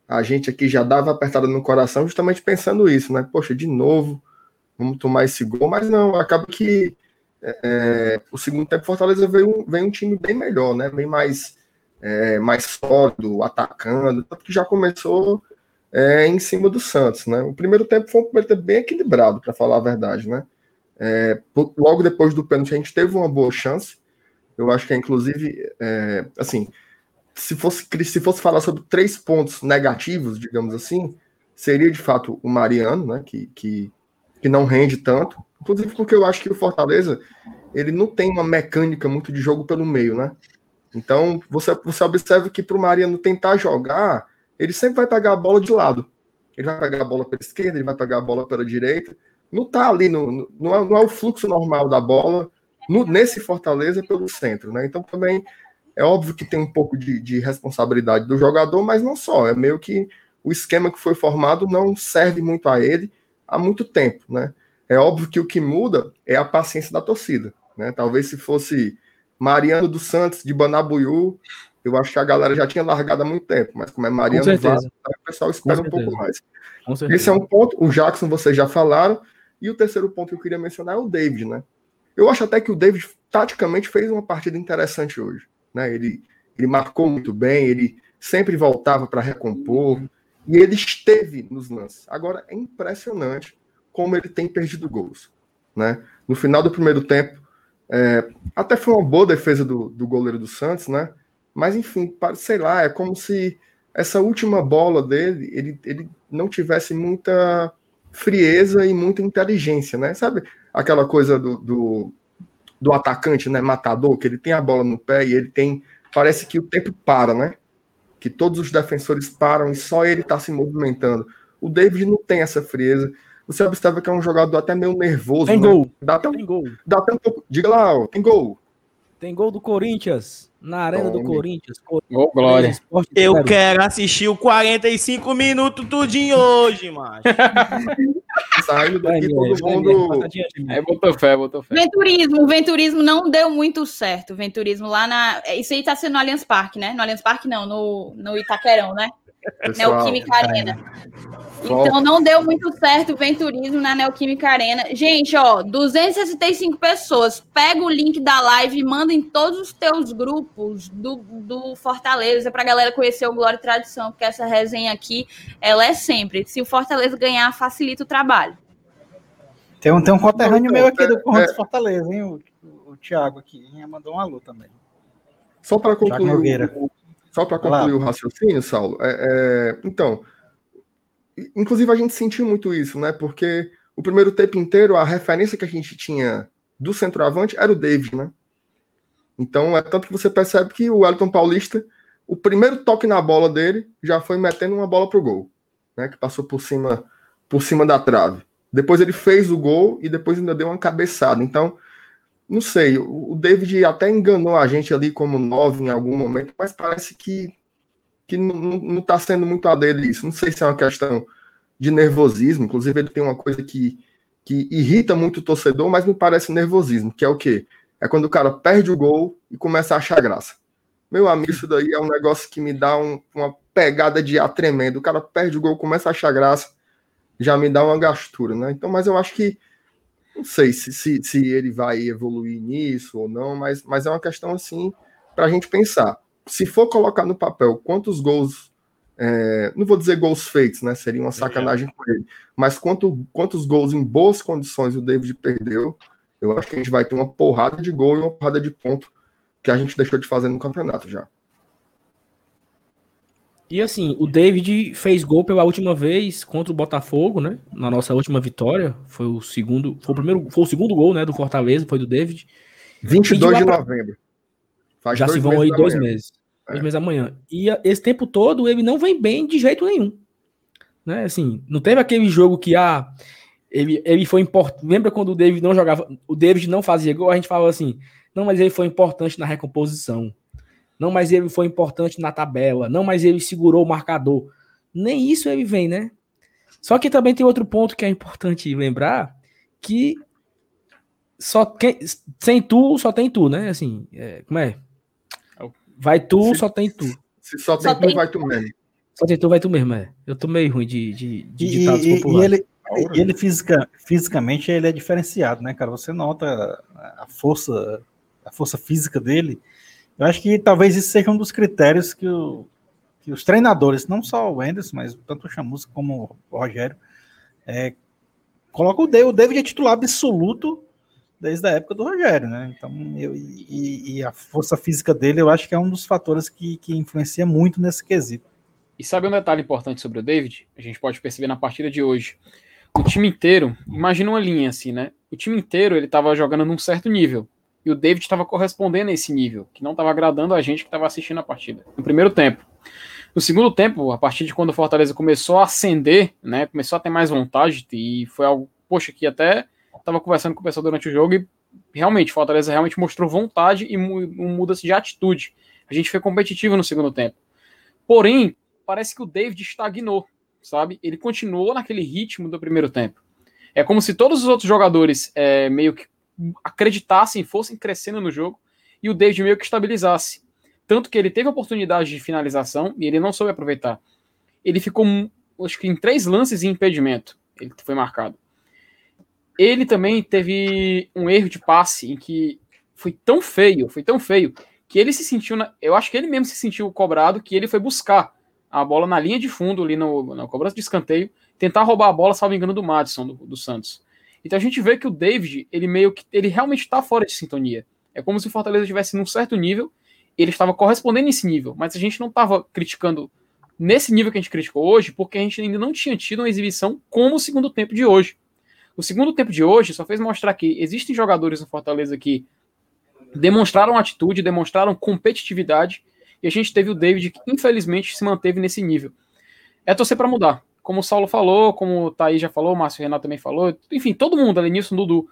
a gente aqui já dava apertada no coração, justamente pensando isso, né? Poxa, de novo, vamos tomar esse gol, mas não, acaba que é, o segundo tempo Fortaleza veio, veio um time bem melhor, né? Bem mais, é, mais sólido, atacando, tanto que já começou é, em cima do Santos, né? O primeiro tempo foi um primeiro tempo bem equilibrado, para falar a verdade, né? É, logo depois do pênalti a gente teve uma boa chance, eu acho que é inclusive, é, assim, se fosse, se fosse falar sobre três pontos negativos, digamos assim, seria de fato o Mariano, né? Que, que, que não rende tanto, Inclusive porque eu acho que o Fortaleza ele não tem uma mecânica muito de jogo pelo meio, né? Então você, você observa que para o Mariano tentar jogar, ele sempre vai pegar a bola de lado. Ele vai pegar a bola pela esquerda, ele vai pegar a bola pela direita. Não tá ali, no, no não, é, não, é, o fluxo normal da bola no, nesse Fortaleza pelo centro, né? Então também é óbvio que tem um pouco de, de responsabilidade do jogador, mas não só. É meio que o esquema que foi formado não serve muito a ele há muito tempo, né? É óbvio que o que muda é a paciência da torcida. Né? Talvez se fosse Mariano dos Santos de Banabuiú, eu acho que a galera já tinha largado há muito tempo, mas como é Mariano Vaz, o pessoal espera um pouco mais. Esse é um ponto. O Jackson vocês já falaram. E o terceiro ponto que eu queria mencionar é o David, né? Eu acho até que o David, taticamente, fez uma partida interessante hoje. Né? Ele, ele marcou muito bem, ele sempre voltava para recompor, e ele esteve nos lances. Agora, é impressionante como ele tem perdido gols. Né? No final do primeiro tempo, é, até foi uma boa defesa do, do goleiro do Santos, né? Mas enfim, sei lá, é como se essa última bola dele, ele, ele não tivesse muita frieza e muita inteligência, né? Sabe aquela coisa do, do, do, atacante, né? Matador, que ele tem a bola no pé e ele tem. Parece que o tempo para, né? Que todos os defensores param e só ele está se movimentando. O David não tem essa frieza você observa que é um jogador até meio nervoso. Tem né? gol. Dá até, tem gol. Dá até um pouco. Diga lá, ó, tem gol. Tem gol do Corinthians. Na arena Tome. do Corinthians. Ô, Glória. Eu quero assistir o 45 minutos tudinho hoje, macho. Saindo daqui todo mundo. É, botou fé, botou fé. Venturismo. O venturismo não deu muito certo. O venturismo lá na. Isso aí tá sendo no Allianz Parque, né? No Allianz Parque, não, no, no Itaquerão, né? Pessoal, Neoquímica Arena. Então não deu muito certo o venturismo na Neoquímica Arena. Gente, ó, 265 pessoas. Pega o link da live e manda em todos os teus grupos do, do Fortaleza pra galera conhecer o Glória e Tradição, porque essa resenha aqui, ela é sempre. Se o Fortaleza ganhar, facilita o trabalho. Tem um, tem um conterrâneo meu aqui do Corinthians é, Fortaleza, hein? O, o, o Thiago aqui. Mandou um alô também. Só para concluir o, só para concluir o raciocínio, Saulo, é, é, então, inclusive a gente sentiu muito isso, né? Porque o primeiro tempo inteiro, a referência que a gente tinha do centroavante era o David, né? Então, é tanto que você percebe que o Elton Paulista, o primeiro toque na bola dele já foi metendo uma bola pro gol, né? Que passou por cima, por cima da trave. Depois ele fez o gol e depois ainda deu uma cabeçada. Então, não sei, o David até enganou a gente ali como nove em algum momento, mas parece que, que não está sendo muito a dele isso. Não sei se é uma questão de nervosismo, inclusive ele tem uma coisa que, que irrita muito o torcedor, mas me parece nervosismo, que é o quê? É quando o cara perde o gol e começa a achar graça. Meu amigo, isso daí é um negócio que me dá um, uma pegada de ar tremendo. O cara perde o gol, começa a achar graça, já me dá uma gastura, né? Então, mas eu acho que não sei se, se, se ele vai evoluir nisso ou não, mas, mas é uma questão assim para a gente pensar. Se for colocar no papel quantos gols, é, não vou dizer gols feitos, né? Seria uma sacanagem com ele, mas quanto, quantos gols em boas condições o David perdeu, eu acho que a gente vai ter uma porrada de gol e uma porrada de ponto que a gente deixou de fazer no campeonato já. E assim, o David fez gol pela última vez contra o Botafogo, né? Na nossa última vitória. Foi o segundo. Foi o primeiro. Foi o segundo gol, né? Do Fortaleza, foi do David. 22 de, novembro. Faz já se vão aí dois meses. É. Seis meses amanhã. E esse tempo todo ele não vem bem de jeito nenhum. Né? Assim, não teve aquele jogo que ah, ele, ele foi importante. Lembra quando o David não jogava, o David não fazia gol, a gente falava assim: "Não, mas ele foi importante na recomposição. Não, mas ele foi importante na tabela. Não, mas ele segurou o marcador." Nem isso ele vem, né? Só que também tem outro ponto que é importante lembrar, que só quem, sem tu só tem tu, né? Assim, é, como é? Vai tu, se, só tem tu. Se só tem só tu, tem... vai tu mesmo. Só tem tu, vai tu mesmo, é. Eu tô meio ruim de, de, de ditados e, populares. E ele, e ele fisica, fisicamente ele é diferenciado, né, cara? Você nota a força, a força física dele. Eu acho que talvez isso seja um dos critérios que, o, que os treinadores, não só o Anderson, mas tanto o Chamusca como o Rogério, é, colocam o David, o David é titular absoluto desde a época do Rogério, né? Então, eu, e, e, a força física dele, eu acho que é um dos fatores que, que influencia muito nesse quesito. E sabe um detalhe importante sobre o David? A gente pode perceber na partida de hoje. O time inteiro, imagina uma linha assim, né? O time inteiro ele estava jogando num certo nível. E o David estava correspondendo a esse nível, que não estava agradando a gente que estava assistindo a partida. No primeiro tempo. No segundo tempo, a partir de quando o Fortaleza começou a ascender, né? Começou a ter mais vontade, e foi algo, poxa, que até estava conversando com o pessoal durante o jogo e realmente, Fortaleza realmente mostrou vontade e muda-se de atitude. A gente foi competitivo no segundo tempo. Porém, parece que o David estagnou, sabe? Ele continuou naquele ritmo do primeiro tempo. É como se todos os outros jogadores é, meio que acreditassem, fossem crescendo no jogo e o David meio que estabilizasse. Tanto que ele teve oportunidade de finalização e ele não soube aproveitar. Ele ficou, acho que em três lances em impedimento. Ele foi marcado. Ele também teve um erro de passe em que foi tão feio, foi tão feio, que ele se sentiu. Na, eu acho que ele mesmo se sentiu cobrado que ele foi buscar a bola na linha de fundo, ali no, na cobrança de escanteio, tentar roubar a bola, salvo engano, do Madison, do, do Santos. Então a gente vê que o David, ele meio que. ele realmente está fora de sintonia. É como se o Fortaleza estivesse num certo nível, ele estava correspondendo nesse nível, mas a gente não estava criticando nesse nível que a gente criticou hoje, porque a gente ainda não tinha tido uma exibição como o segundo tempo de hoje. O segundo tempo de hoje só fez mostrar que existem jogadores no Fortaleza que demonstraram atitude, demonstraram competitividade, e a gente teve o David que infelizmente se manteve nesse nível. É torcer para mudar. Como o Saulo falou, como o Thaís já falou, o Márcio Renato também falou, enfim, todo mundo, ali nisso, Dudu.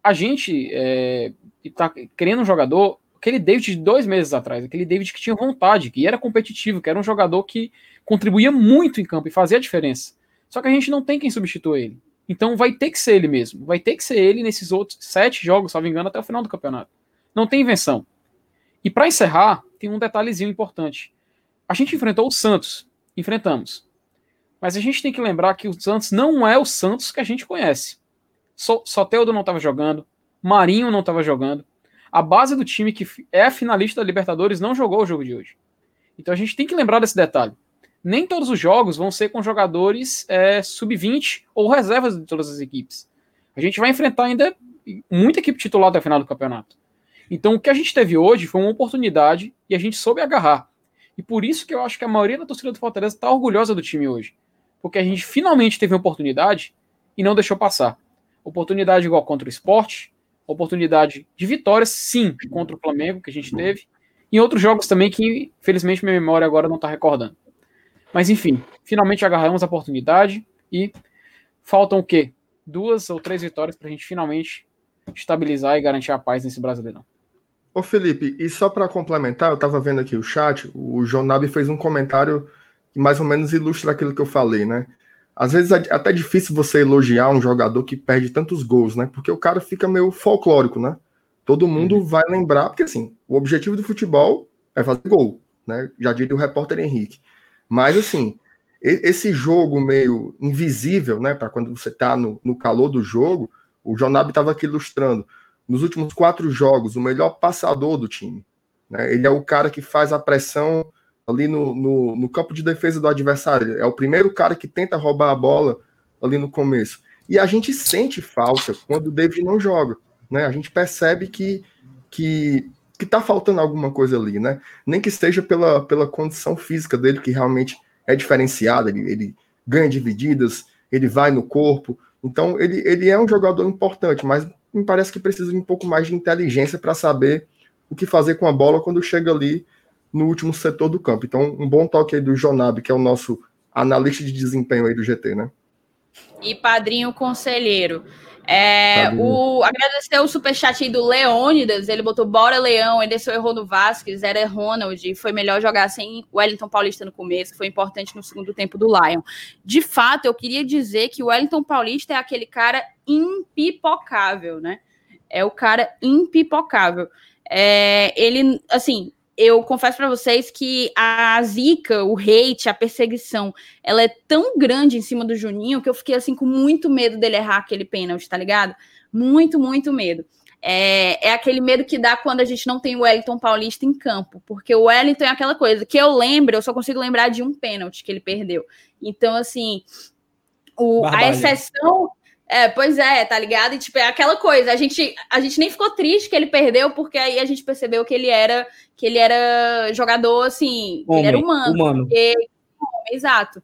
A gente é, tá querendo um jogador, aquele David de dois meses atrás, aquele David que tinha vontade, que era competitivo, que era um jogador que contribuía muito em campo e fazia a diferença. Só que a gente não tem quem substitua ele. Então vai ter que ser ele mesmo. Vai ter que ser ele nesses outros sete jogos, salvo engano, até o final do campeonato. Não tem invenção. E para encerrar, tem um detalhezinho importante. A gente enfrentou o Santos. Enfrentamos. Mas a gente tem que lembrar que o Santos não é o Santos que a gente conhece. So Soteldo não estava jogando. Marinho não estava jogando. A base do time que é finalista da Libertadores não jogou o jogo de hoje. Então a gente tem que lembrar desse detalhe nem todos os jogos vão ser com jogadores é, sub-20 ou reservas de todas as equipes. A gente vai enfrentar ainda muita equipe titular até o final do campeonato. Então, o que a gente teve hoje foi uma oportunidade e a gente soube agarrar. E por isso que eu acho que a maioria da torcida do Fortaleza está orgulhosa do time hoje. Porque a gente finalmente teve uma oportunidade e não deixou passar. Oportunidade igual contra o esporte, oportunidade de vitórias, sim, contra o Flamengo, que a gente teve, e outros jogos também que, felizmente, minha memória agora não está recordando. Mas enfim, finalmente agarramos a oportunidade e faltam o quê? Duas ou três vitórias para a gente finalmente estabilizar e garantir a paz nesse Brasileirão. Ô Felipe, e só para complementar, eu estava vendo aqui o chat, o João Nabi fez um comentário que mais ou menos ilustra aquilo que eu falei, né? Às vezes é até difícil você elogiar um jogador que perde tantos gols, né? Porque o cara fica meio folclórico, né? Todo mundo uhum. vai lembrar, porque assim, o objetivo do futebol é fazer gol, né? Já diria o repórter Henrique. Mas, assim, esse jogo meio invisível, né, para quando você está no, no calor do jogo, o Jonab estava aqui ilustrando. Nos últimos quatro jogos, o melhor passador do time. Né? Ele é o cara que faz a pressão ali no, no, no, campo de defesa do adversário. É o primeiro cara que tenta roubar a bola ali no começo. E a gente sente falta quando o David não joga. Né? A gente percebe que, que que tá faltando alguma coisa ali, né? Nem que esteja pela, pela condição física dele, que realmente é diferenciada, ele, ele ganha divididas, ele vai no corpo. Então, ele, ele é um jogador importante, mas me parece que precisa de um pouco mais de inteligência para saber o que fazer com a bola quando chega ali no último setor do campo. Então, um bom toque aí do Jonab, que é o nosso analista de desempenho aí do GT, né? E padrinho conselheiro. É, o, agradecer o superchat aí do Leônidas, ele botou bora Leão, ele desceu errou no Vasquez, era Ronald, foi melhor jogar sem o Wellington Paulista no começo, foi importante no segundo tempo do Lion. De fato, eu queria dizer que o Wellington Paulista é aquele cara impipocável, né? É o cara impipocável. É, ele, assim, eu confesso para vocês que a zica, o hate, a perseguição, ela é tão grande em cima do Juninho que eu fiquei assim com muito medo dele errar aquele pênalti, tá ligado? Muito, muito medo. É, é, aquele medo que dá quando a gente não tem o Wellington Paulista em campo, porque o Wellington é aquela coisa que eu lembro, eu só consigo lembrar de um pênalti que ele perdeu. Então, assim, o, a exceção é, pois é, tá ligado? E, tipo, é aquela coisa, a gente, a gente nem ficou triste que ele perdeu, porque aí a gente percebeu que ele era, que ele era jogador, assim, Homem, ele era humano. humano. Porque, exato.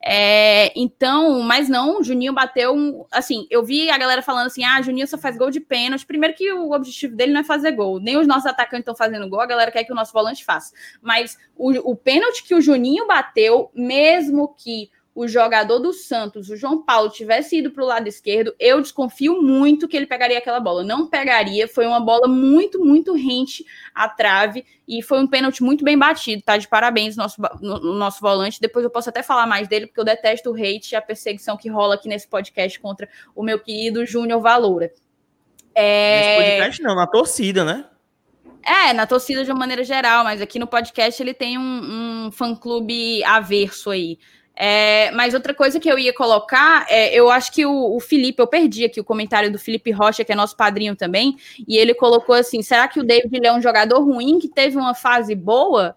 É, então, mas não, o Juninho bateu um, assim, eu vi a galera falando assim, ah, Juninho só faz gol de pênalti, primeiro que o objetivo dele não é fazer gol, nem os nossos atacantes estão fazendo gol, a galera quer que o nosso volante faça, mas o, o pênalti que o Juninho bateu, mesmo que o jogador do Santos, o João Paulo, tivesse ido para o lado esquerdo, eu desconfio muito que ele pegaria aquela bola. Não pegaria, foi uma bola muito, muito rente à trave e foi um pênalti muito bem batido, tá? De parabéns nosso, no, no nosso volante. Depois eu posso até falar mais dele, porque eu detesto o hate e a perseguição que rola aqui nesse podcast contra o meu querido Júnior Valoura. É... Nesse podcast não, na torcida, né? É, na torcida de uma maneira geral, mas aqui no podcast ele tem um, um fã-clube averso aí. É, mas outra coisa que eu ia colocar, é, eu acho que o, o, Felipe, eu perdi aqui o comentário do Felipe Rocha, que é nosso padrinho também, e ele colocou assim: será que o David é um jogador ruim que teve uma fase boa?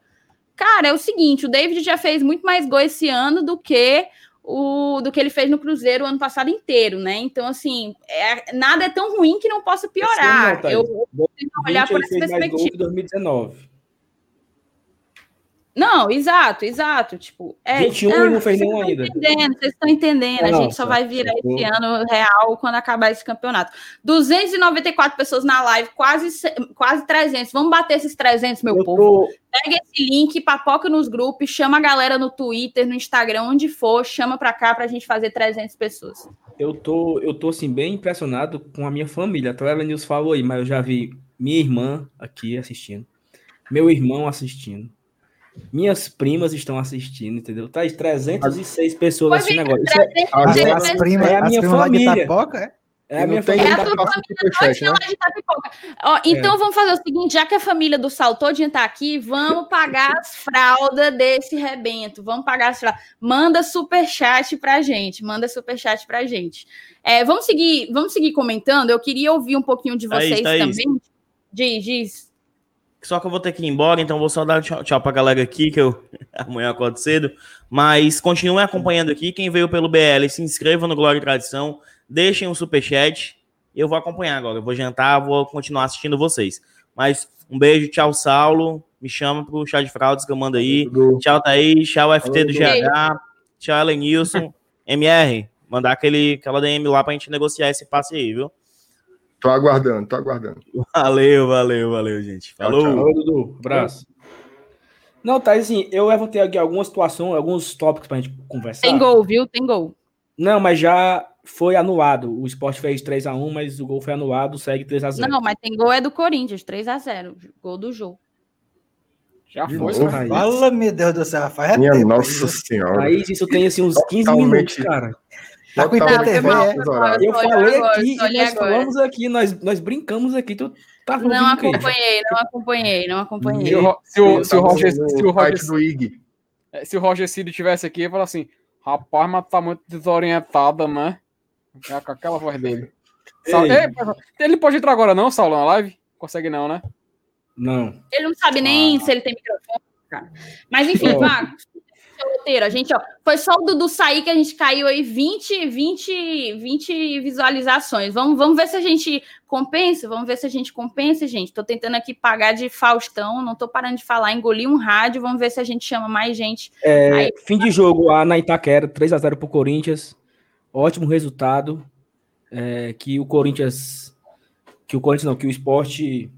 Cara, é o seguinte: o David já fez muito mais gol esse ano do que o do que ele fez no Cruzeiro o ano passado inteiro, né? Então, assim, é, nada é tão ruim que não possa piorar. Não, eu vou olhar por essa perspectiva. 2019. Não, exato, exato. Tipo, é, 21 é, não fez nenhum ainda. Vocês estão entendendo, a gente só vai virar esse ano real quando acabar esse campeonato. 294 pessoas na live, quase, quase 300. Vamos bater esses 300, meu eu povo. Tô... Pega esse link, papoca nos grupos, chama a galera no Twitter, no Instagram, onde for, chama pra cá pra gente fazer 300 pessoas. Eu tô, eu tô assim, bem impressionado com a minha família. A Ela News falou aí, mas eu já vi minha irmã aqui assistindo, meu irmão assistindo minhas primas estão assistindo, entendeu? Tá 306 pessoas assistindo agora. Isso é, as, as primas, é a minha família. Itapoca, é? É a minha família. É a tua família né? de Itapipoca. Ó, então é. vamos fazer o seguinte, já que a família do Sal todinha tá aqui, vamos pagar as fraldas desse rebento. Vamos pagar as fraldas. Manda super chat pra gente, manda super chat pra gente. É, vamos seguir, vamos seguir comentando. Eu queria ouvir um pouquinho de vocês tá aí, tá também. Diz, diz. Só que eu vou ter que ir embora, então vou só dar tchau, tchau pra galera aqui, que eu amanhã acordo cedo. Mas continuem acompanhando aqui. Quem veio pelo BL, se inscreva no Glória e Tradição, deixem um superchat. Eu vou acompanhar agora. Eu vou jantar, vou continuar assistindo vocês. Mas um beijo, tchau, Saulo. Me chama pro chá de fraudes que eu mando aí. Tchau, Thaís. Tchau, FT do GH. Tchau, Elenilson. MR, mandar aquele, aquela DM lá pra gente negociar esse passe aí, viu? Tô aguardando, tô aguardando. Valeu, valeu, valeu, gente. Falou. Tchau, tchau. Dudu. Abraço. Não, tá assim, eu levantei aqui algumas situações, alguns tópicos pra gente conversar. Tem gol, viu? Tem gol. Não, mas já foi anulado. O Sport fez 3x1, mas o gol foi anulado, segue 3x0. Não, mas tem gol é do Corinthians, 3x0. Gol do jogo. Já foi, Fala, meu Deus do céu, Rafael. É Minha tempo, nossa senhora. Aí isso tem assim uns 15 Totalmente. minutos, cara. Tá com IPTV, é. Eu falei aqui, nós falamos aqui, nós, nós brincamos aqui, tu tá Não acompanhei, não acompanhei, não acompanhei. Se o, se o, Roger, se o Roger, do IG. É, se o Roger Cid tivesse aqui, ele fala assim, rapaz, mas tá muito desorientada, né? Já com aquela voz dele. ele pode entrar agora não, Saulo, na live? Consegue não, né? Não. Ele não sabe nem ah. se ele tem microfone, cara. Mas enfim, vá, roteiro. A gente, ó, foi só o Dudu sair que a gente caiu aí 20, 20, 20 visualizações. Vamos, vamos ver se a gente compensa, vamos ver se a gente compensa, gente. Tô tentando aqui pagar de Faustão, não tô parando de falar, engoli um rádio, vamos ver se a gente chama mais gente. É, aí... Fim de jogo lá na Itaquera, 3 a 0 pro Corinthians. Ótimo resultado. É, que o Corinthians. Que o Corinthians não, que o esporte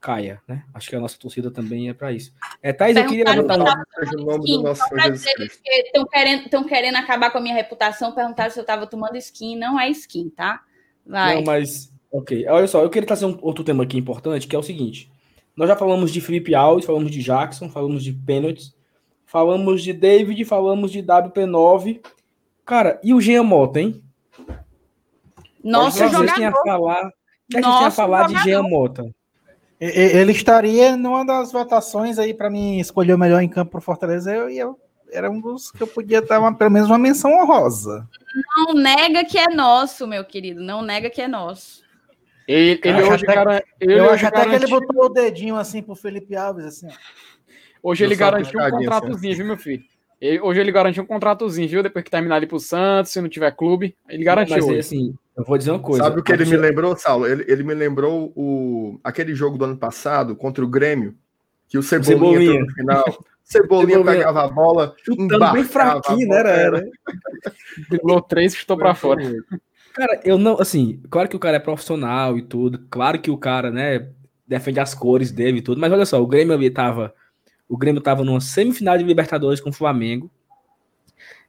caia, né? Acho que a nossa torcida também é para isso. É, Thaís, eu queria levantar. Estão querendo, querendo acabar com a minha reputação, perguntaram se eu estava tomando skin. Não é skin, tá? Vai. Não, mas, ok. Olha só, eu queria trazer um outro tema aqui importante, que é o seguinte. Nós já falamos de Felipe Alves, falamos de Jackson, falamos de pênaltis, falamos de David, falamos de WP9. Cara, e o Jean Mota, hein? Nossa, jogador. Falar, que a gente tinha falar de Jean Mota? Ele estaria numa das votações aí para mim escolher o melhor em campo para Fortaleza. Eu, eu era um dos que eu podia dar uma, pelo menos uma menção honrosa. Não nega que é nosso, meu querido. Não nega que é nosso. Ele, ele hoje, até, cara, ele eu acho até que ele botou o dedinho assim pro Felipe Alves, assim. Hoje ele garantiu um contratozinho, assim. viu, meu filho? Ele, hoje ele garantiu um contratozinho, viu? Depois que terminar ali pro Santos, se não tiver clube, ele garantiu. Mas, assim, eu vou dizer uma coisa. Sabe o que ele me lembrou, Saulo? Ele, ele me lembrou o, aquele jogo do ano passado contra o Grêmio, que o Cebolinha, Cebolinha. entrou no final. Cebolinha, Cebolinha pegava a bola, chutando bem fraquinho, né? Era, Driblou três e chutou para fora. Cara, eu não, assim, claro que o cara é profissional e tudo, claro que o cara, né, defende as cores dele e tudo, mas olha só, o Grêmio ali tava, o Grêmio tava numa semifinal de Libertadores com o Flamengo.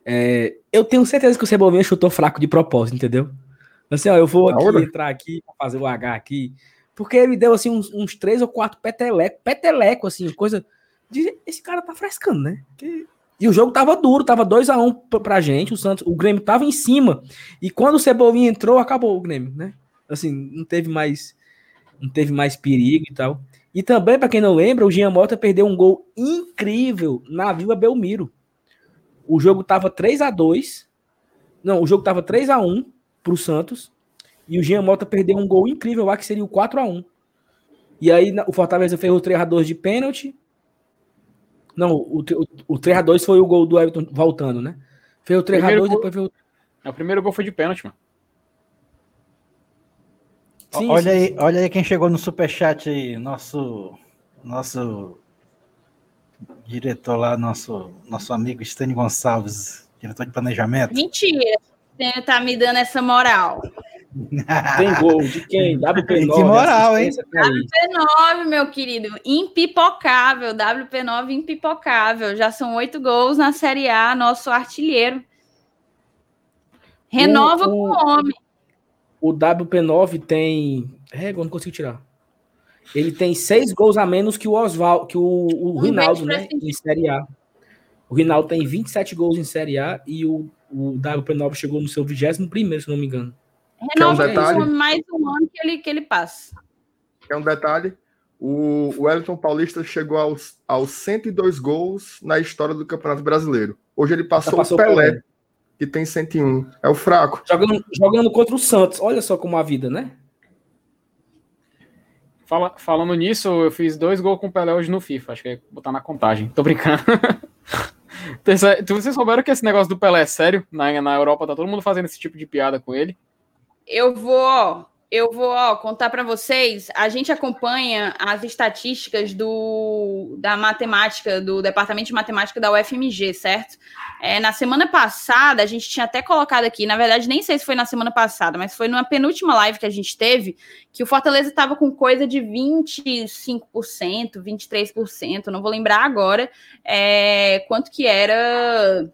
É, eu tenho certeza que o Cebolinha chutou fraco de propósito, entendeu? Assim, ó, eu vou aqui, entrar aqui fazer o H aqui. Porque ele deu assim uns, uns três ou quatro peteleco, peteleco, assim, coisa. De, esse cara tá frescando, né? Que, e o jogo tava duro, tava 2 a 1 um pra gente. O Santos, o Grêmio tava em cima. E quando o Cebolinha entrou, acabou o Grêmio, né? Assim, não teve mais não teve mais perigo e tal. E também, para quem não lembra, o Jean Mota perdeu um gol incrível na Vila Belmiro. O jogo tava 3 a 2 Não, o jogo tava 3 a 1 para o Santos. E o Jean Mota perdeu um gol incrível lá, que seria o 4 a 1 E aí o Fortaleza fez o 3x2 de pênalti. Não, o, o, o 3x2 foi o gol do Everton voltando, né? Fez o 3x2 depois fez o. O primeiro gol foi de pênalti, mano. Sim, olha, sim, aí, sim. olha aí quem chegou no superchat aí, nosso, nosso diretor lá, nosso, nosso amigo Stênio Gonçalves, diretor de planejamento. Mentira, você tá me dando essa moral. Tem gol de quem? WP9. Que moral, hein? WP9, meu querido. Impipocável. WP9 impipocável. Já são oito gols na Série A, nosso artilheiro. Renova o, com o homem. O WP9 tem. É, eu não consigo tirar. Ele tem seis gols a menos que o Oswaldo, que o, o Rinaldo, né? Em Série A. O Rinaldo tem 27 gols em Série A e o, o WP9 chegou no seu 21 primeiro, se não me engano. Renova é um detalhe, mais um ano que ele, que ele passa. É um detalhe. O, o Wellington Paulista chegou aos, aos 102 gols na história do Campeonato Brasileiro. Hoje ele passou, passou o Pelé, Pelé, que tem 101. É o fraco. Jogando, jogando contra o Santos. Olha só como a vida, né? Fala, falando nisso, eu fiz dois gols com o Pelé hoje no FIFA. Acho que é botar na contagem. Tô brincando. Vocês souberam que esse negócio do Pelé é sério? Na, na Europa tá todo mundo fazendo esse tipo de piada com ele eu vou, eu vou ó, contar para vocês. A gente acompanha as estatísticas do, da matemática, do Departamento de Matemática da UFMG, certo? É, na semana passada, a gente tinha até colocado aqui, na verdade, nem sei se foi na semana passada, mas foi numa penúltima live que a gente teve, que o Fortaleza estava com coisa de 25%, 23%, não vou lembrar agora é, quanto que era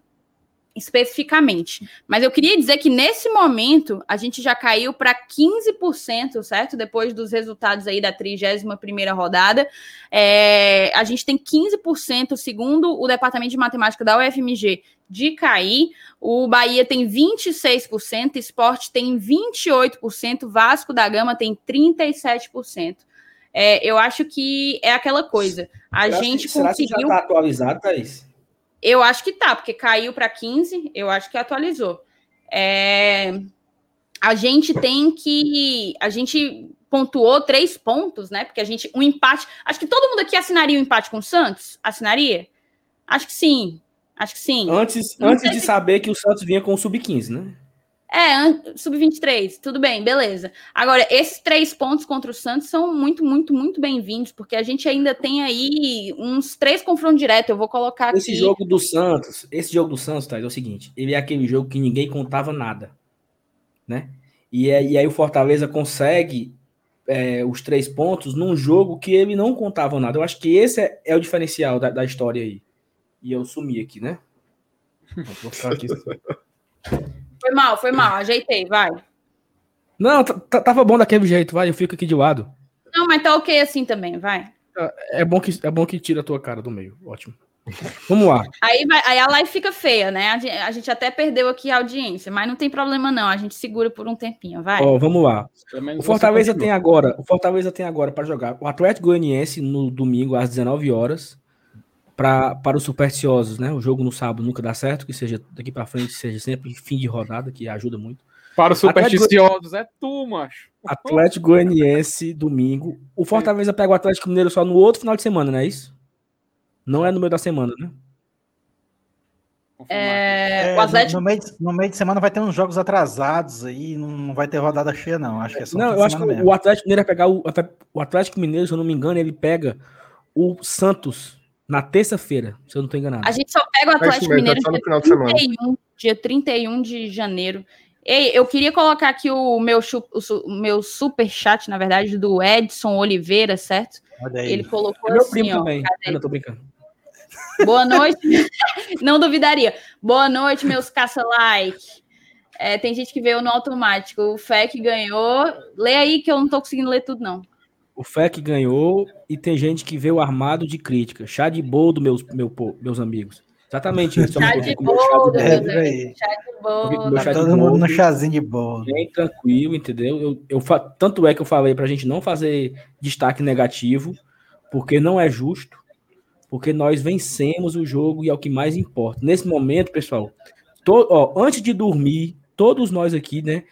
especificamente. Mas eu queria dizer que nesse momento a gente já caiu para 15%, certo? Depois dos resultados aí da 31ª rodada, é, a gente tem 15%, segundo o Departamento de Matemática da UFMG, de cair. O Bahia tem 26%, Esporte tem 28%, Vasco da Gama tem 37%. É, eu acho que é aquela coisa. A será gente que, conseguiu. Será que já está atualizado, Thaís? Eu acho que tá, porque caiu para 15, eu acho que atualizou. É, a gente tem que. A gente pontuou três pontos, né? Porque a gente. Um empate. Acho que todo mundo aqui assinaria o um empate com o Santos? Assinaria? Acho que sim. Acho que sim. Antes, antes de saber que o Santos vinha com o Sub-15, né? É, sub-23, tudo bem, beleza. Agora, esses três pontos contra o Santos são muito, muito, muito bem-vindos, porque a gente ainda tem aí uns três confrontos diretos. Eu vou colocar aqui. Esse jogo do Santos, esse jogo do Santos, tá, é o seguinte: ele é aquele jogo que ninguém contava nada, né? E, é, e aí o Fortaleza consegue é, os três pontos num jogo que ele não contava nada. Eu acho que esse é, é o diferencial da, da, história aí. E eu sumi aqui, né? Vou ficar aqui. Foi mal, foi mal. Ajeitei, vai. Não, tava bom daquele jeito, vai. Eu fico aqui de lado. Não, mas tá ok assim também, vai. É bom que, é bom que tira a tua cara do meio. Ótimo. Vamos lá. Aí, vai, aí a live fica feia, né? A gente até perdeu aqui a audiência, mas não tem problema não. A gente segura por um tempinho, vai. Ó, vamos lá. O Fortaleza tem agora, o Fortaleza tem agora para jogar o Atlético Goianiense no domingo às 19 horas para para os supersticiosos, né? O jogo no sábado nunca dá certo, que seja daqui para frente seja sempre fim de rodada, que ajuda muito. Para os supersticiosos é tu, macho. Atlético Goianiense domingo. O Fortaleza pega o Atlético Mineiro só no outro final de semana, não é isso? Não é no meio da semana, né? É, é, o Atlético... no, meio de, no meio de semana vai ter uns jogos atrasados aí, não vai ter rodada cheia, não. Acho que é só Não, eu acho que mesmo. o Atlético Mineiro vai pegar o, o Atlético Mineiro, se eu não me engano, ele pega o Santos na terça-feira, se eu não estou enganado. A gente só pega o Atlético Mineiro dia 31, dia 31 de janeiro. Ei, eu queria colocar aqui o meu, o meu super chat, na verdade, do Edson Oliveira, certo? Ele colocou é meu assim, primo ó, também. Eu tô brincando. Boa noite. não duvidaria. Boa noite, meus caça-like. É, tem gente que veio no automático. O FEC ganhou. Lê aí que eu não tô conseguindo ler tudo, não. O FEC ganhou e tem gente que veio armado de crítica. Chá de boldo, meus, meu, meus amigos. Exatamente isso. Chá de boldo, é, Chá de boldo. Tá todo mundo no chazinho de boldo. Bem tranquilo, entendeu? Eu, eu, tanto é que eu falei pra gente não fazer destaque negativo, porque não é justo, porque nós vencemos o jogo e é o que mais importa. Nesse momento, pessoal, to, ó, antes de dormir, todos nós aqui, né,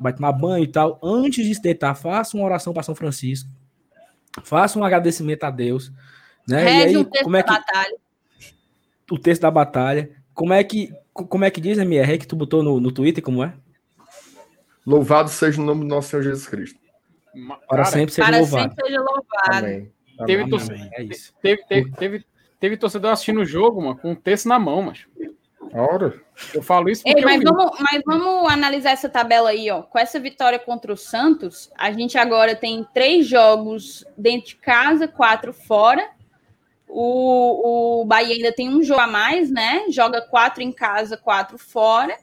vai tomar banho e tal, antes de se deitar, faça uma oração para São Francisco, faça um agradecimento a Deus, né? Reze e aí, como é que batalha o texto da batalha. Como é que, como é que diz, MR, que tu botou no, no Twitter, como é? Louvado seja o nome do nosso Senhor Jesus Cristo. Para sempre seja para louvado. Sempre seja louvado. Amém. Teve, torcedor, é isso. Teve, teve, teve, teve, torcedor assistindo o jogo, mano, com o texto na mão, mas. Ora. Eu falo isso porque. Ei, mas, vamos, mas vamos analisar essa tabela aí, ó. Com essa vitória contra o Santos, a gente agora tem três jogos dentro de casa, quatro fora. O, o Bahia ainda tem um jogo a mais, né? Joga quatro em casa, quatro fora.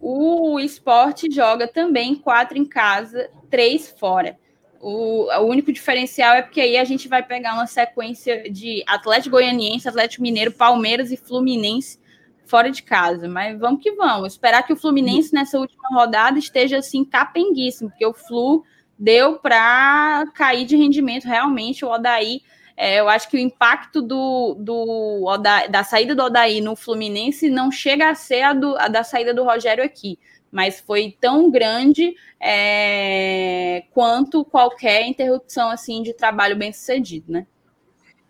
O esporte joga também quatro em casa, três fora. O, o, único diferencial é porque aí a gente vai pegar uma sequência de Atlético Goianiense, Atlético Mineiro, Palmeiras e Fluminense fora de casa. Mas vamos que vamos. Esperar que o Fluminense nessa última rodada esteja assim capenguíssimo, porque o Flu deu para cair de rendimento realmente. O Odaí é, eu acho que o impacto do, do da saída do Odaí no Fluminense não chega a ser a, do, a da saída do Rogério aqui, mas foi tão grande é, quanto qualquer interrupção assim de trabalho bem sucedido, né?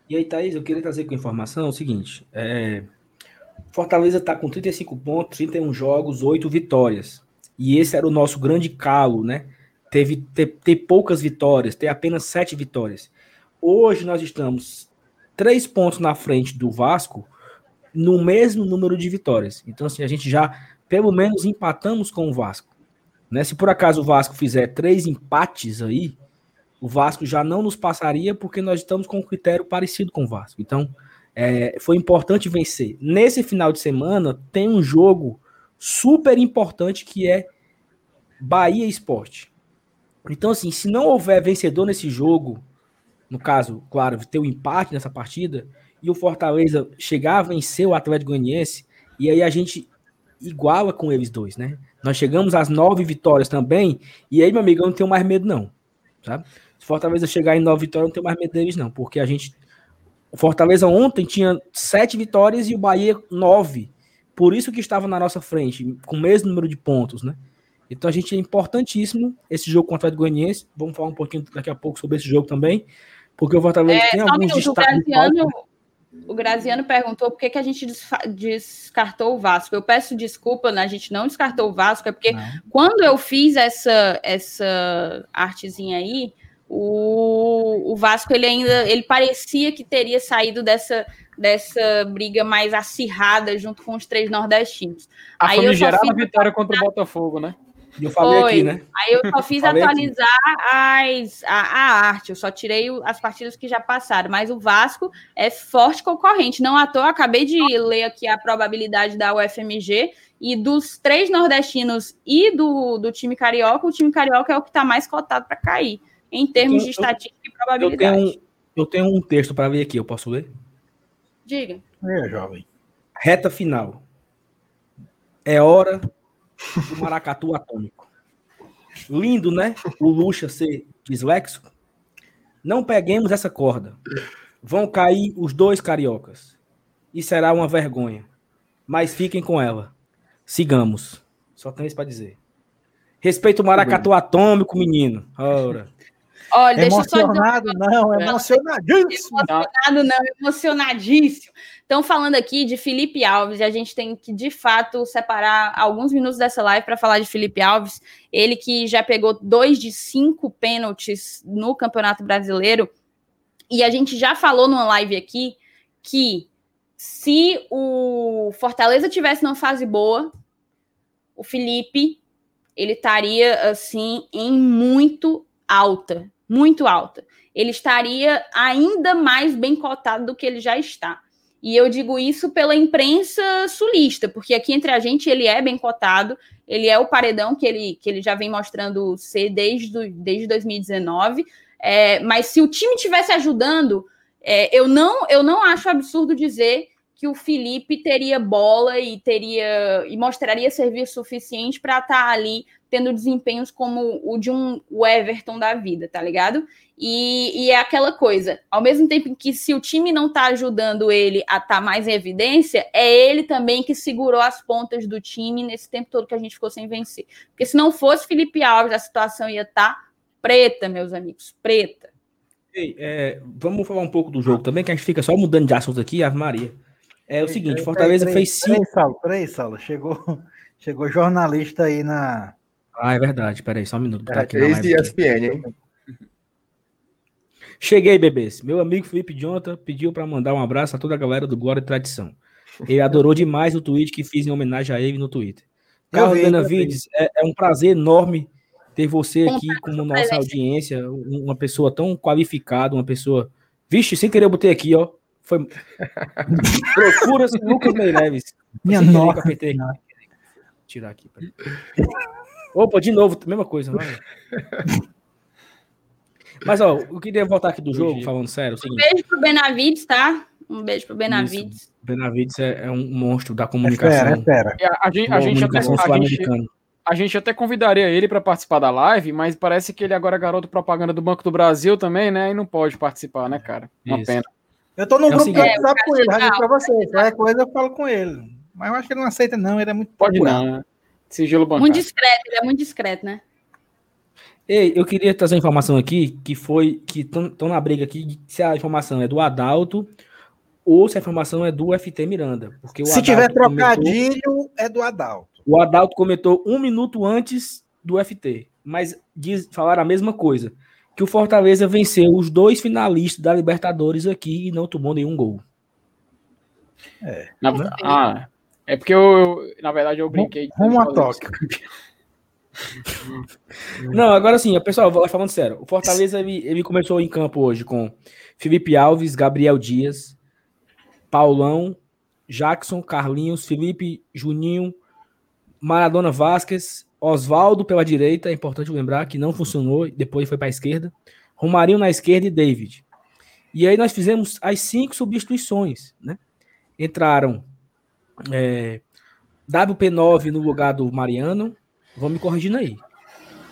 E aí, Thaís, eu queria trazer com informação o seguinte: é, Fortaleza está com 35 pontos, 31 jogos, 8 vitórias. E esse era o nosso grande calo, né? Teve ter, ter poucas vitórias, ter apenas sete vitórias. Hoje nós estamos três pontos na frente do Vasco no mesmo número de vitórias. Então, assim, a gente já pelo menos empatamos com o Vasco. Né? Se por acaso o Vasco fizer três empates aí, o Vasco já não nos passaria porque nós estamos com um critério parecido com o Vasco. Então, é, foi importante vencer. Nesse final de semana, tem um jogo super importante que é Bahia Esporte. Então, assim, se não houver vencedor nesse jogo, no caso, claro, ter o um empate nessa partida, e o Fortaleza chegar a vencer o Atlético Goianiense, e aí a gente iguala com eles dois, né? Nós chegamos às nove vitórias também, e aí, meu amigo, eu não tenho mais medo, não. Sabe? Se Fortaleza chegar em nove vitórias, eu não tenho mais medo deles, não, porque a gente. O Fortaleza ontem tinha sete vitórias e o Bahia nove. Por isso que estava na nossa frente, com o mesmo número de pontos, né? Então a gente é importantíssimo esse jogo contra o Atlético Goianiense. Vamos falar um pouquinho daqui a pouco sobre esse jogo também. Porque o Fortaleza é, tem alguns destaques. O Graziano, o Graziano perguntou por que, que a gente descartou o Vasco. Eu peço desculpa, né? a gente não descartou o Vasco, é porque não. quando eu fiz essa, essa artezinha aí, o, o Vasco ele ainda ele parecia que teria saído dessa, dessa briga mais acirrada junto com os três nordestinos. A aí famigerada fiz... vitória contra o Botafogo, né? Eu falei Foi. aqui, né? Aí eu só fiz aqui. atualizar as, a, a arte, eu só tirei as partidas que já passaram, mas o Vasco é forte concorrente. Não à toa, acabei de ler aqui a probabilidade da UFMG, e dos três nordestinos e do, do time carioca, o time carioca é o que está mais cotado para cair, em termos Eu- de eu- estatística e Eu probabilidade. tenho, um, eu tenho um texto para ver aqui, eu posso ler? Diga. É, jovem. Reta final. É hora do maracatu atômico. Lindo, né? O Lucha ser disléxico. Não peguemos essa corda. Vão cair os dois cariocas. E será uma vergonha. Mas fiquem com ela. Sigamos. Só tenho isso para dizer. Respeito o maracatu atômico, menino. Ora. Olha, deixa eu só dizer Emocionado, não, emocionadíssimo. Emocionado não, emocionadíssimo. Estão falando aqui de Felipe Alves e a gente tem que, de fato, separar alguns minutos dessa live para falar de Felipe Alves. Ele que já pegou dois de cinco pênaltis no Campeonato Brasileiro. E a gente já falou numa live aqui que se o Fortaleza tivesse numa fase boa, o Felipe ele estaria assim em muito alta, muito alta. Ele estaria ainda mais bem cotado do que ele já está. E eu digo isso pela imprensa sulista, porque aqui entre a gente ele é bem cotado, ele é o paredão que ele, que ele já vem mostrando ser desde, do- desde 2019. É, mas se o time tivesse ajudando, é, eu, não, eu não acho absurdo dizer que o Felipe teria bola e teria e mostraria serviço suficiente para estar ali tendo desempenhos como o de um Everton da vida, tá ligado? E, e é aquela coisa, ao mesmo tempo em que se o time não tá ajudando ele a estar mais em evidência, é ele também que segurou as pontas do time nesse tempo todo que a gente ficou sem vencer. Porque se não fosse Felipe Alves, a situação ia estar preta, meus amigos, preta. Ei, é, vamos falar um pouco do jogo também, que a gente fica só mudando de assunto aqui, Ave Maria. É o seguinte, Fortaleza Peraí, fez peraí, cinco. Saulo, peraí, Saulo. Chegou, chegou jornalista aí na. Ah, é verdade. Peraí, só um minuto. Tá aqui na Ex live de aqui. ESPN, hein? Cheguei, bebês. Meu amigo Felipe Jonta pediu para mandar um abraço a toda a galera do Glória e Tradição. Ele adorou demais o tweet que fiz em homenagem a ele no Twitter. Carlos Benavides, é, é um prazer enorme ter você aqui como com nossa audiência, um- uma pessoa tão qualificada, uma pessoa. Vixe, sem querer eu botei aqui, ó. Foi. Procura-se Lucas Meireles. Minha. Vou Tirar aqui. peraí. Opa, de novo, mesma coisa. Mas, ó, eu queria voltar aqui do jogo, falando sério. é o Um seguinte, beijo pro Benavides, tá? Um beijo pro Benavides. Benavides é, é um monstro da É comunicação. é fera. E A, a gente, a, gente até, gente, a gente até convidaria ele para participar da live, mas parece que ele agora é garoto propaganda do Banco do Brasil também, né? E não pode participar, né, cara? Uma Isso. pena. Eu tô no É grupo seguinte- do WhatsApp com ele, já disse pra vocês. Qualquer coisa eu falo com ele. Mas eu acho que ele não aceita, não. Ele é muito Pode não, né? Sigilo bancário. Muito discreto, ele é muito discreto, né? Ei, eu queria trazer uma informação aqui que foi que estão na briga aqui de se a informação é do Adalto ou se a informação é do FT Miranda. Porque o Se tiver Adalto comentou- trocadilho, é do Adalto. o Adalto comentou um minuto antes do FT, mas diz, falaram a mesma coisa. Que o Fortaleza venceu os dois finalistas da Libertadores aqui e não tomou nenhum gol. Na- ah, é porque eu, eu- na verdade, eu brinquei. Rumo a Tóquio. Não, agora sim, pessoal, vou- falando sério. O Fortaleza ele, ele começou em campo hoje com Felipe Alves, Gabriel Dias, Paulão, Jackson, Carlinhos, Felipe, Juninho, Maradona Vasquez, Oswaldo pela direita, é importante lembrar que não funcionou, depois foi para a esquerda. Romarinho na esquerda e David. E aí nós fizemos as cinco substituições, né? Entraram é, WP9 no lugar do Mariano, vão me corrigindo aí.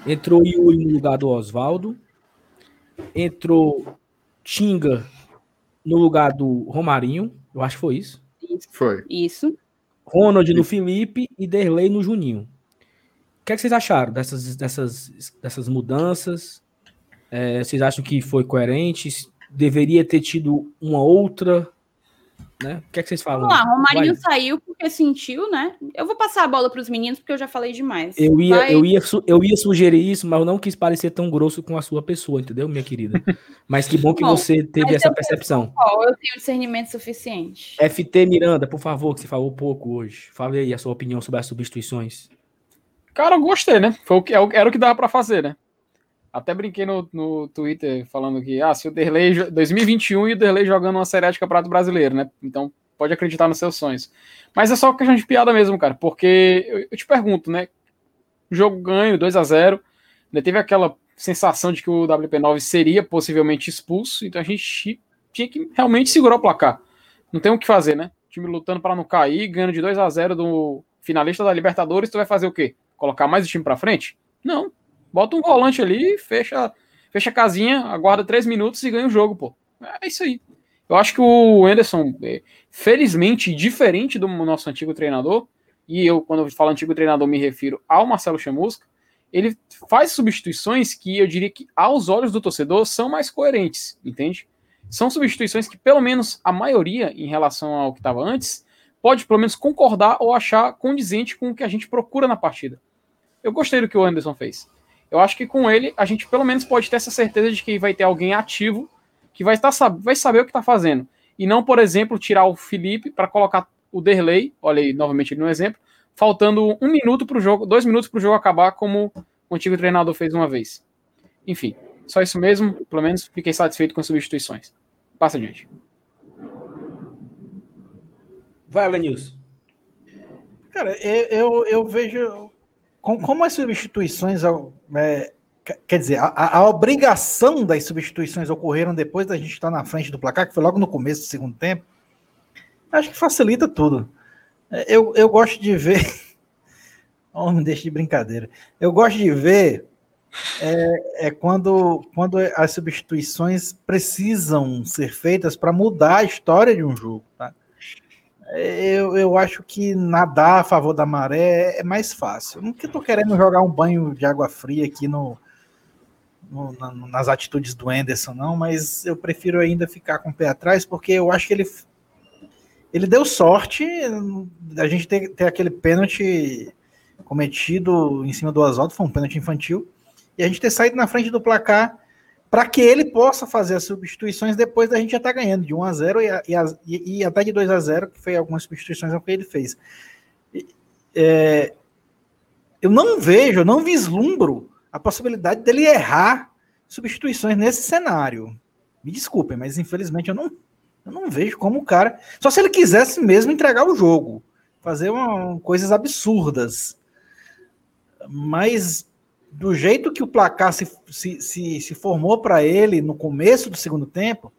Entrou Yuri no lugar do Oswaldo. Entrou Tinga no lugar do Romarinho. Eu acho que foi isso. Foi. Isso. Ronald no Felipe e Derlei no Juninho. O que, é que vocês acharam dessas, dessas, dessas mudanças? É, vocês acham que foi coerente? Deveria ter tido uma outra? Né? O que, é que vocês falam? Vamos lá, Romarinho Vai. saiu porque sentiu, né? Eu vou passar a bola para os meninos porque eu já falei demais. Eu ia, Vai. eu, ia, eu ia sugerir isso, mas eu não quis parecer tão grosso com a sua pessoa, entendeu, minha querida? Mas que bom que Bom, você teve essa eu- percepção. Eu tenho discernimento suficiente. FT Miranda, por favor, que você falou pouco hoje. Fale aí a sua opinião sobre as substituições. Cara, eu gostei, né? Foi o que, é era o que dava para fazer, né? Até brinquei no, no Twitter falando que, ah, se o Derlei 2021 e o Derlei jogando uma série de campeonato brasileiro, né? Então pode acreditar nos seus sonhos. Mas é só questão de piada mesmo, cara, porque eu, eu te pergunto, né? Jogo ganho, 2 a 0 ainda teve aquela sensação de que o WP9 seria possivelmente expulso, então a gente tinha que realmente segurar o placar. Não tem o que fazer, né? O time lutando para não cair, ganhando de 2 a 0 do finalista da Libertadores, tu vai fazer o quê? Colocar mais o time para frente? Não, Bota um volante ali, fecha, fecha a casinha, aguarda três minutos e ganha o jogo, pô. É isso aí. Eu acho que o Anderson, é, felizmente, diferente do nosso antigo treinador, e eu, quando eu falo antigo treinador, me refiro ao Marcelo Chamusca, ele faz substituições que eu diria que, aos olhos do torcedor, são mais coerentes, entende? São substituições que, pelo menos a maioria, em relação ao que estava antes, pode pelo menos concordar ou achar condizente com o que a gente procura na partida. Eu gostei do que o Anderson fez. Eu acho que com ele a gente pelo menos pode ter essa certeza de que vai ter alguém ativo que vai, estar, vai saber o que está fazendo. E não, por exemplo, tirar o Felipe para colocar o Derley, olha aí novamente no exemplo, faltando um minuto para o jogo, dois minutos para o jogo acabar, como o antigo treinador fez uma vez. Enfim, só isso mesmo. Pelo menos fiquei satisfeito com as substituições. Passa adiante. Vai, Lenilson. Cara, eu, eu vejo como as substituições, é, quer dizer, a, a, obrigação das substituições ocorreram depois da gente estar na frente do placar, que foi logo no começo do segundo tempo, acho que facilita tudo. É, eu, eu gosto de ver. Oh, me deixa de brincadeira. Eu gosto de ver é, é quando, quando as substituições precisam ser feitas para mudar a história de um jogo. Tá? Eu, eu acho que nadar a favor da maré é mais fácil. Não que eu tô querendo jogar um banho de água fria aqui no, no, nas atitudes do Anderson, não, mas eu prefiro ainda ficar com o pé atrás, porque eu acho que ele, ele deu sorte da gente ter, ter aquele pênalti cometido em cima do Oswaldo, foi um pênalti infantil, e a gente ter saído na frente do placar para que ele possa fazer as substituições depois da gente já estar tá ganhando de 1 a 0 e, e, e, até de 2 a 0 que foi algumas substituições que ele fez. É, eu não vejo, eu não vislumbro a possibilidade dele errar substituições nesse cenário. Me desculpem, mas infelizmente eu não, eu não vejo como o cara. Só se ele quisesse mesmo entregar o jogo, fazer uma, coisas absurdas. Mas do jeito que o placar se, se, se, se formou para ele no começo do segundo tempo,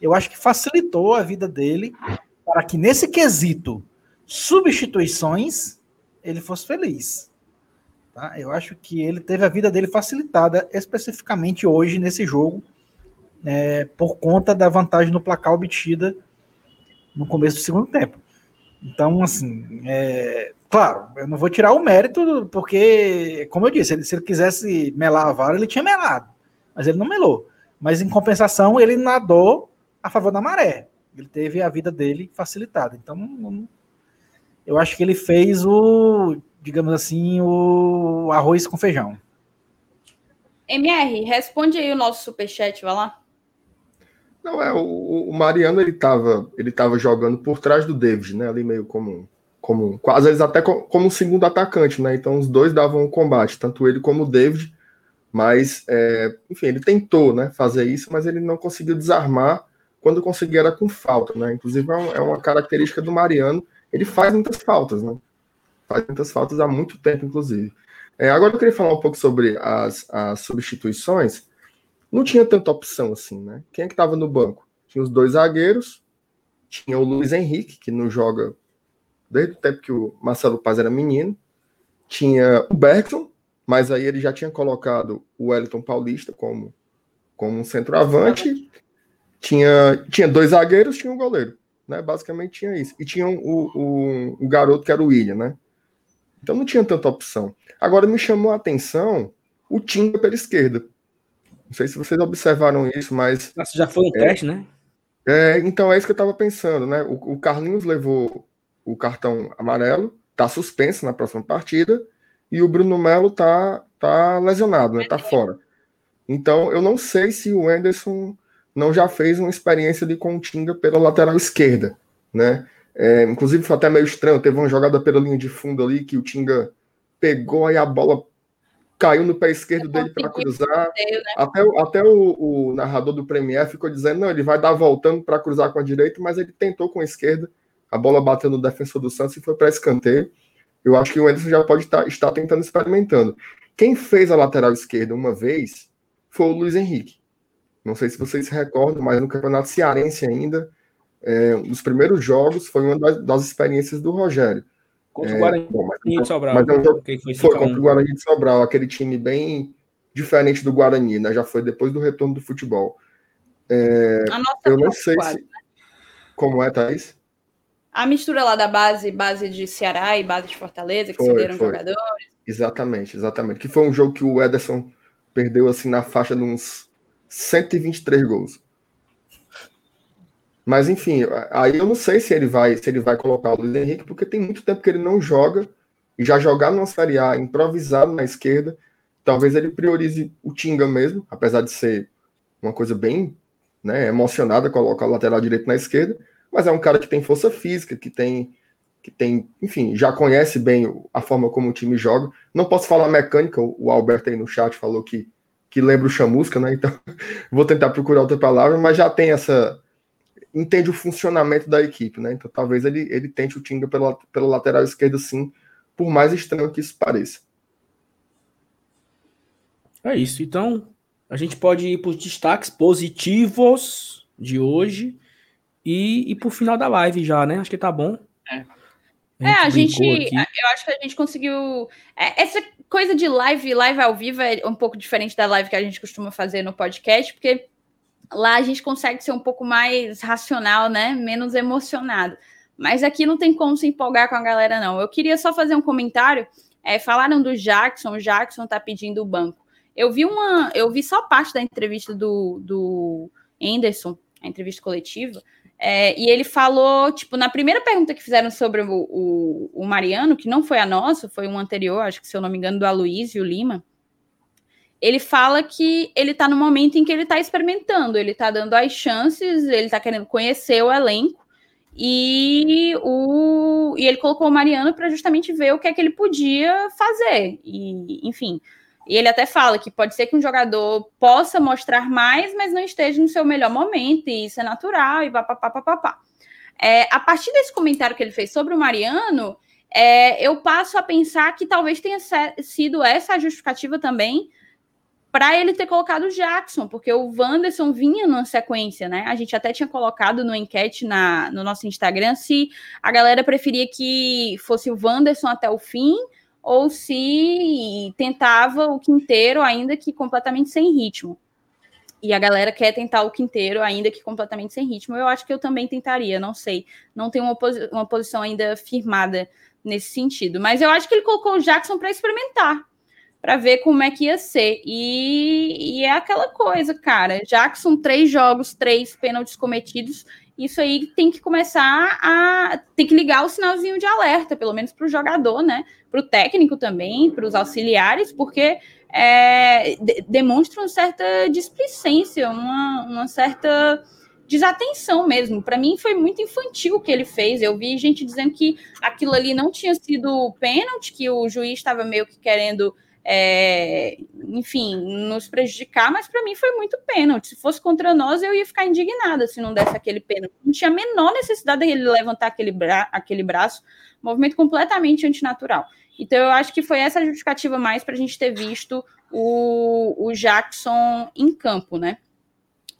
eu acho que facilitou a vida dele para que nesse quesito substituições ele fosse feliz. Tá? Eu acho que ele teve a vida dele facilitada especificamente hoje nesse jogo é, por conta da vantagem no placar obtida no começo do segundo tempo. Então, assim, é, Claro, eu não vou tirar o mérito, porque, como eu disse, ele, se ele quisesse melar a vara, ele tinha melado. Mas ele não melou. Mas, em compensação, ele nadou a favor da maré. Ele teve a vida dele facilitada. Então, eu acho que ele fez o, digamos assim, o arroz com feijão. MR, responde aí o nosso superchat, vai lá. Não, é, o, o Mariano, ele tava, ele tava jogando por trás do David, né, ali meio como como às vezes até como um segundo atacante, né? Então os dois davam um combate, tanto ele como o David, mas é, enfim, ele tentou, né, fazer isso, mas ele não conseguiu desarmar quando conseguia era com falta, né? Inclusive é, é uma característica do Mariano, ele faz muitas faltas, né? Faz muitas faltas há muito tempo, inclusive. É, agora eu queria falar um pouco sobre as, as substituições. Não tinha tanta opção assim, né? Quem é que estava no banco? Tinha os dois zagueiros, tinha o Luiz Henrique, que não joga desde o tempo que o Marcelo Paz era menino. Tinha o Bergson, mas aí ele já tinha colocado o Wellington Paulista como, como um centroavante. Tinha, tinha dois zagueiros, tinha um goleiro. Né? Basicamente tinha isso. E tinha o, o, o garoto que era o William, né? Então não tinha tanta opção. Agora me chamou a atenção o Tinga pela esquerda. Não sei se vocês observaram isso, mas. Nossa, já foi um é, teste, né? É, então é isso que eu estava pensando, né? O, o Carlinhos levou o cartão amarelo, está suspenso na próxima partida, e o Bruno Melo está tá lesionado, né? Tá fora. Então, eu não sei se o Anderson não já fez uma experiência de continga pela lateral esquerda, né? É, inclusive foi até meio estranho, teve uma jogada pela linha de fundo ali que o Tinga pegou aí a bola caiu no pé esquerdo dele para cruzar. né? Até, até o, o, narrador do Premier ficou dizendo: não, ele vai dar voltando para cruzar com a direita, mas ele tentou com a esquerda. A bola bateu no defensor do Santos e foi para escanteio. Eu acho que o Anderson já pode estar, estar tentando experimentando. Quem fez a lateral esquerda uma vez foi o Luiz Henrique. Não sei se vocês se recordam, mas no Campeonato Cearense ainda, é, nos primeiros jogos, foi uma das, das experiências do Rogério. Contra o é, Guarani bom, mas, de Sobral. Mas é jogo, foi, foi contra o Guarani de Sobral, aquele time bem diferente do Guarani, né? Já foi depois do retorno do futebol. É, eu não sei quadra, se... Né? Como é, Thaís? A mistura lá da base, base de Ceará e base de Fortaleza, que foi, cederam foi. jogadores. Exatamente, exatamente. Que foi um jogo que o Ederson perdeu assim na faixa de uns 123 gols. Mas enfim, aí eu não sei se ele vai se ele vai colocar o Luiz Henrique, porque tem muito tempo que ele não joga e já jogar numa Série A improvisado na esquerda, talvez ele priorize o Tinga mesmo, apesar de ser uma coisa bem né, emocionada colocar o lateral direito na esquerda, mas é um cara que tem força física, que tem que tem, enfim, já conhece bem a forma como o time joga. Não posso falar mecânica, o Alberto aí no chat falou que que lembra o chamusca, né? Então vou tentar procurar outra palavra, mas já tem essa entende o funcionamento da equipe, né? Então talvez ele, ele tente o Tinga pela, pela lateral esquerda, sim, por mais estranho que isso pareça. É isso. Então a gente pode ir para os destaques positivos de hoje e, e para o final da live já, né? Acho que tá bom. É. A gente, é, a gente eu acho que a gente conseguiu. É, essa coisa de live, live ao vivo é um pouco diferente da live que a gente costuma fazer no podcast, porque Lá a gente consegue ser um pouco mais racional, né? Menos emocionado. Mas aqui não tem como se empolgar com a galera, não. Eu queria só fazer um comentário. É, falaram do Jackson, o Jackson tá pedindo o banco. Eu vi uma, eu vi só parte da entrevista do, do Anderson, a entrevista coletiva, é, e ele falou, tipo, na primeira pergunta que fizeram sobre o, o, o, Mariano, que não foi a nossa, foi um anterior, acho que se eu não me engano, do Aloysio Lima, ele fala que ele está no momento em que ele está experimentando, ele está dando as chances, ele está querendo conhecer o elenco e, o, e ele colocou o Mariano para justamente ver o que é que ele podia fazer. E, enfim, e ele até fala que pode ser que um jogador possa mostrar mais, mas não esteja no seu melhor momento, e isso é natural, e papapá, papapá. É, a partir desse comentário que ele fez sobre o Mariano, é, eu passo a pensar que talvez tenha sido essa a justificativa também para ele ter colocado o Jackson, porque o Wanderson vinha numa sequência, né? A gente até tinha colocado no enquete na, no nosso Instagram se a galera preferia que fosse o Wanderson até o fim ou se tentava o quinteiro ainda que completamente sem ritmo. E a galera quer tentar o quinteiro ainda que completamente sem ritmo. Eu acho que eu também tentaria, não sei. Não tenho uma, posi uma posição ainda firmada nesse sentido. Mas eu acho que ele colocou o Jackson para experimentar para ver como é que ia ser. E, e, é aquela coisa, cara. Jackson, três jogos, três pênaltis cometidos. Isso aí tem que começar a. tem que ligar o sinalzinho de alerta, pelo menos para o jogador, né? Para o técnico também, para os auxiliares, porque é, de, demonstra uma certa displicência, uma, uma certa desatenção mesmo. Para mim foi muito infantil o que ele fez. Eu vi gente dizendo que aquilo ali não tinha sido pênalti, que o juiz estava meio que querendo é, enfim, nos prejudicar, mas para mim foi muito pênalti. Se fosse contra nós, eu ia ficar indignada se não desse aquele pênalti. Não tinha a menor necessidade dele levantar aquele, bra aquele braço, movimento completamente antinatural. Então, eu acho que foi essa a justificativa mais para a gente ter visto o, o Jackson em campo, né?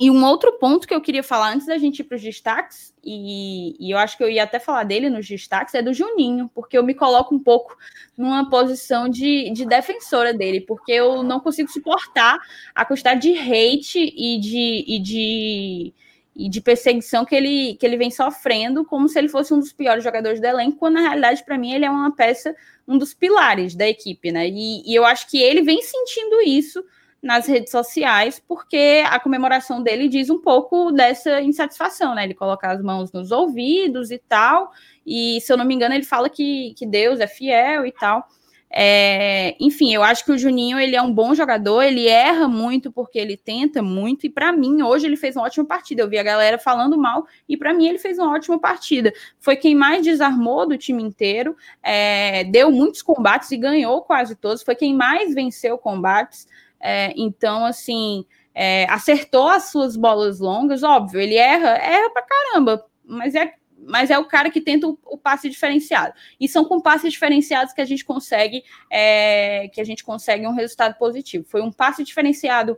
E um outro ponto que eu queria falar antes da gente ir para os destaques, e, e, eu acho que eu ia até falar dele nos destaques, é do Juninho, porque eu me coloco um pouco numa posição de, de defensora dele, porque eu não consigo suportar a quantidade de hate e de, e de, e de perseguição que ele, que ele vem sofrendo, como se ele fosse um dos piores jogadores do elenco, quando na realidade, para mim, ele é uma peça, um dos pilares da equipe, né? E, e eu acho que ele vem sentindo isso nas redes sociais, porque a comemoração dele diz um pouco dessa insatisfação, né? Ele coloca as mãos nos ouvidos e tal, e se eu não me engano, ele fala que, que Deus é fiel e tal. É, enfim, eu acho que o Juninho ele é um bom jogador, ele erra muito porque ele tenta muito, e para mim, hoje ele fez uma ótima partida. Eu vi a galera falando mal, e para mim ele fez uma ótima partida. Foi quem mais desarmou do time inteiro, é, deu muitos combates e ganhou quase todos, foi quem mais venceu combates. É, então, assim, é, acertou as suas bolas longas, óbvio, ele erra, erra pra caramba, mas é mas é o cara que tenta o, o, passe diferenciado. E são com passes diferenciados que a gente consegue é, que a gente consegue um resultado positivo. Foi um passe diferenciado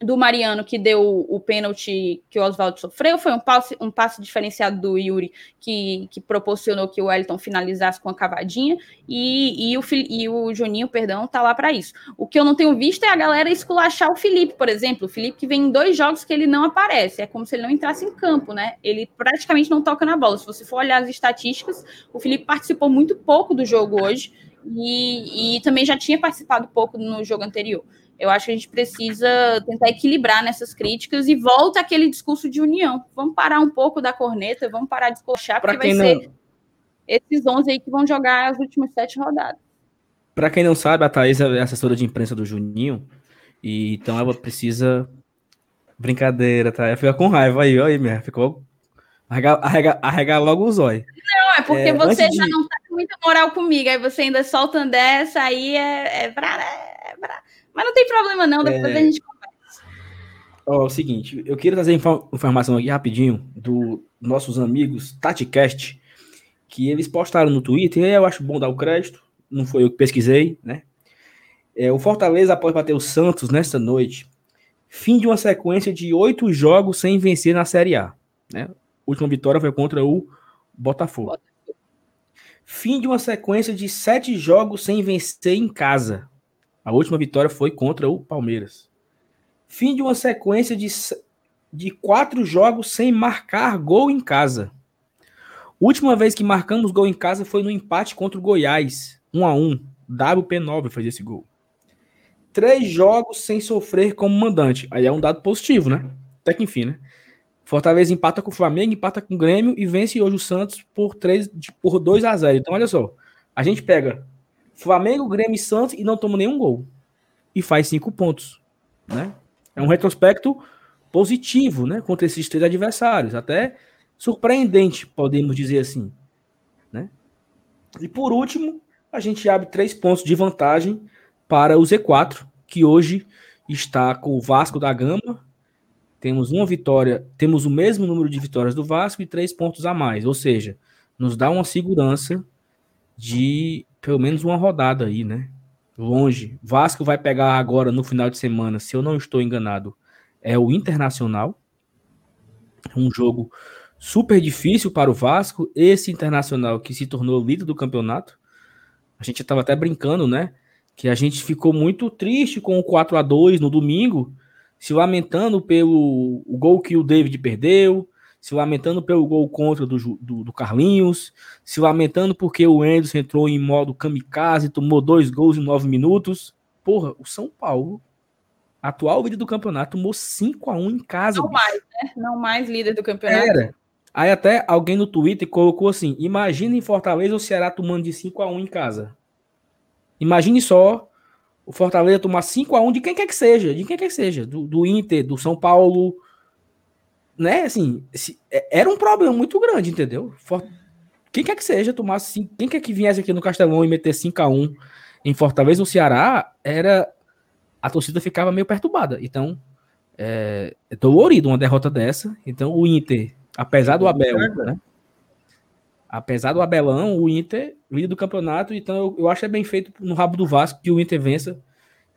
do Mariano que deu o pênalti que o Oswaldo sofreu, foi um passe, um passe diferenciado do Yuri que, que proporcionou que o Wellington finalizasse com a cavadinha e, e, o, e o Juninho, perdão, tá lá para isso. O que eu não tenho visto é a galera esculachar o Felipe, por exemplo. O Felipe que vem em dois jogos que ele não aparece, é como se ele não entrasse em campo, né? Ele praticamente não toca na bola. Se você for olhar as estatísticas, o Felipe participou muito pouco do jogo hoje e, e também já tinha participado pouco no jogo anterior. Eu acho que a gente precisa tentar equilibrar nessas críticas e volta aquele discurso de união. Vamos parar um pouco da corneta, vamos parar de escochar, porque vai não... ser esses 11 aí que vão jogar as últimas sete rodadas. Para quem não sabe, a Thaís é assessora de imprensa do Juninho, e então ela precisa. Brincadeira, tá? Ela fica com raiva aí, aí, minha. Ficou. Arregar, arregar, arregar logo os olhos. Não, é porque é, você já de... não tá com muita moral comigo, aí você ainda solta dessa, aí é, é pra. Mas não tem problema, não, depois é... a gente conversa. Ó, é o seguinte, eu queria trazer informação aqui rapidinho do nossos amigos TatiCast, que eles postaram no Twitter, eu acho bom dar o crédito, não foi eu que pesquisei, né? É, o Fortaleza, após bater o Santos nesta noite, fim de uma sequência de oito jogos sem vencer na Série A. Né? A última vitória foi contra o. Botafogo. Fim de uma sequência de sete jogos sem vencer em casa. A última vitória foi contra o Palmeiras. Fim de uma sequência de, de quatro jogos sem marcar gol em casa. Última vez que marcamos gol em casa foi no empate contra o Goiás, 1 a 1 WP9 fez esse gol. Três jogos sem sofrer como mandante. Aí é um dado positivo, né? Até que enfim, né? Fortaleza empata com o Flamengo, empata com o Grêmio e vence hoje o Santos por, 3, por 2 a 0 Então, olha só. A gente pega Flamengo, Grêmio e Santos e não toma nenhum gol. E faz cinco pontos. Né? É um retrospecto positivo né, contra esses três adversários. Até surpreendente, podemos dizer assim. Né? E por último, a gente abre três pontos de vantagem para o Z4, que hoje está com o Vasco da Gama. Temos uma vitória, temos o mesmo número de vitórias do Vasco e três pontos a mais. Ou seja, nos dá uma segurança de pelo menos uma rodada aí, né? Longe. Vasco vai pegar agora no final de semana, se eu não estou enganado, é o Internacional. Um jogo super difícil para o Vasco. Esse Internacional que se tornou líder do campeonato. A gente estava até brincando, né? Que a gente ficou muito triste com o 4 a 2 no domingo, se lamentando pelo o gol que o David perdeu, se lamentando pelo gol contra do, do, do, Carlinhos, se lamentando porque o Anderson entrou em modo kamikaze, tomou dois gols em nove minutos. Porra, o São Paulo, atual líder do campeonato, tomou 5 a 1 em casa. Não bicho. mais, né? Não mais líder do campeonato. Era. Aí até alguém no Twitter colocou assim: imagina em Fortaleza o Ceará tomando de 5 a 1 em casa. Imagine só o Fortaleza tomar 5 a 1 de quem quer que seja, de quem quer que seja, do, do Inter, do São Paulo, né, assim, se, é, era um problema muito grande, entendeu? For, quem quer que seja, tomasse cinco, quem quer que viesse aqui no Castelão e meter 5 a 1 em Fortaleza, no Ceará, era a torcida ficava meio perturbada. Então, é, é dolorido uma derrota dessa. Então, o Inter, apesar do Abel, né? Apesar do Abelão, o Inter líder do campeonato, então eu, eu acho que é bem feito no rabo do Vasco que o Inter vença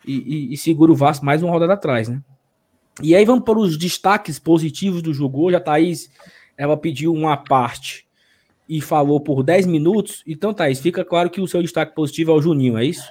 e, e, e segura o Vasco mais uma rodada atrás, né? E aí vamos para os destaques positivos do jogo. Hoje a Thaís ela pediu uma parte e falou por 10 minutos. Então, Thaís, fica claro que o seu destaque positivo é o Juninho, é isso?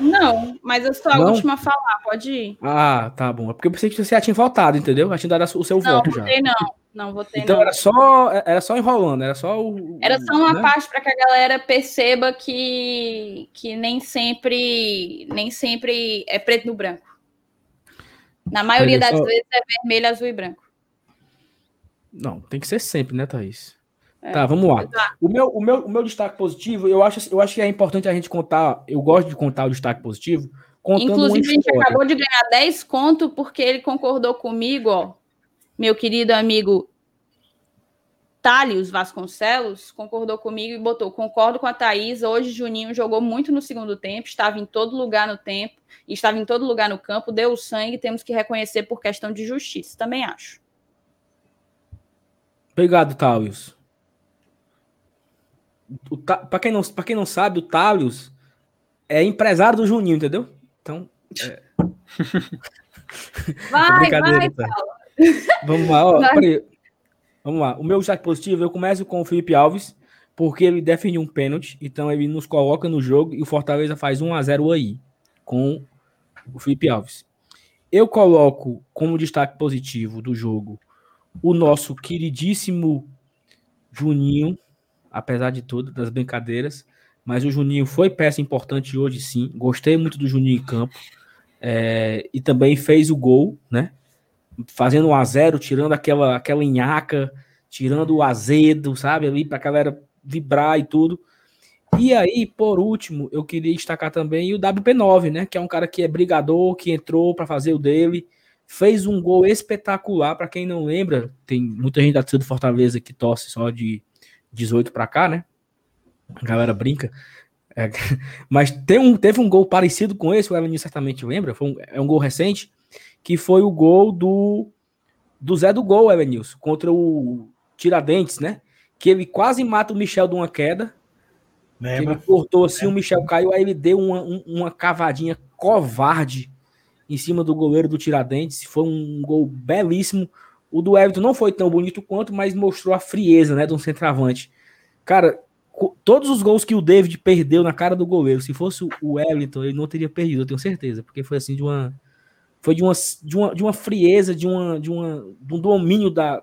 Não, mas eu sou a Não? última a falar, pode ir. Ah, tá bom. É porque eu pensei que você já tinha faltado, entendeu? Já tinha dado o seu não, voto votei, já. Não, não votei Então não. era só era só enrolando, era só o Era só uma né? parte para que a galera perceba que que nem sempre nem sempre é preto no branco. Na maioria das vezes é vermelho, azul e branco. Não, tem que ser sempre, né, Thaís? É. Tá, vamos lá. O meu, o, meu, o meu destaque positivo, eu acho, eu acho que é importante a gente contar, eu gosto de contar o destaque positivo. Inclusive, a gente acabou de ganhar 10 conto porque ele concordou comigo, ó. Meu querido amigo Thales Vasconcelos concordou comigo e botou: concordo com a Thaís. Hoje Juninho jogou muito no segundo tempo, estava em todo lugar no tempo, estava em todo lugar no campo, deu o sangue, temos que reconhecer por questão de justiça. Também acho. Obrigado, Thales. Para quem, não, quem não sabe, o Thales é empresário do Juninho, entendeu? Então. É... Vai, vai, tá? Vamos lá, ó. Vamos lá. O meu destaque positivo, eu começo com o Felipe Alves, porque ele defende um pênalti, então ele nos coloca no jogo e o Fortaleza faz 1 a 0 aí com o Felipe Alves. Eu coloco como destaque positivo do jogo o nosso queridíssimo Juninho, apesar de tudo, das brincadeiras, mas o Juninho foi peça importante hoje sim. Gostei muito do Juninho em campo. É, e também fez o gol, né? Fazendo um a zero, tirando aquela, aquela nhaca, tirando o azedo, sabe, ali para a galera vibrar e tudo. E aí, por último, eu queria destacar também o WP9, né, que é um cara que é brigador, que entrou para fazer o dele, fez um gol espetacular, para quem não lembra, tem muita gente da torcida do Fortaleza que torce só de 18 para cá, né? A galera brinca. É, mas tem um, teve um gol parecido com esse, o Evelyn certamente lembra, um, é um gol recente, que foi o gol do, do Zé do Gol, Evanilson, contra o Tiradentes, né? Que ele quase mata o Michel de uma queda. Lembra? Ele cortou assim, o Michel caiu, aí ele deu uma, uma cavadinha covarde em cima do goleiro do Tiradentes. Foi um gol belíssimo. O do Everton não foi tão bonito quanto, mas mostrou a frieza, né, de um centroavante. Cara, todos os gols que o David perdeu na cara do goleiro, se fosse o Everton, ele não teria perdido, eu tenho certeza, porque foi assim de uma foi de uma, de uma, de uma frieza, de, uma, de, uma, de um domínio da.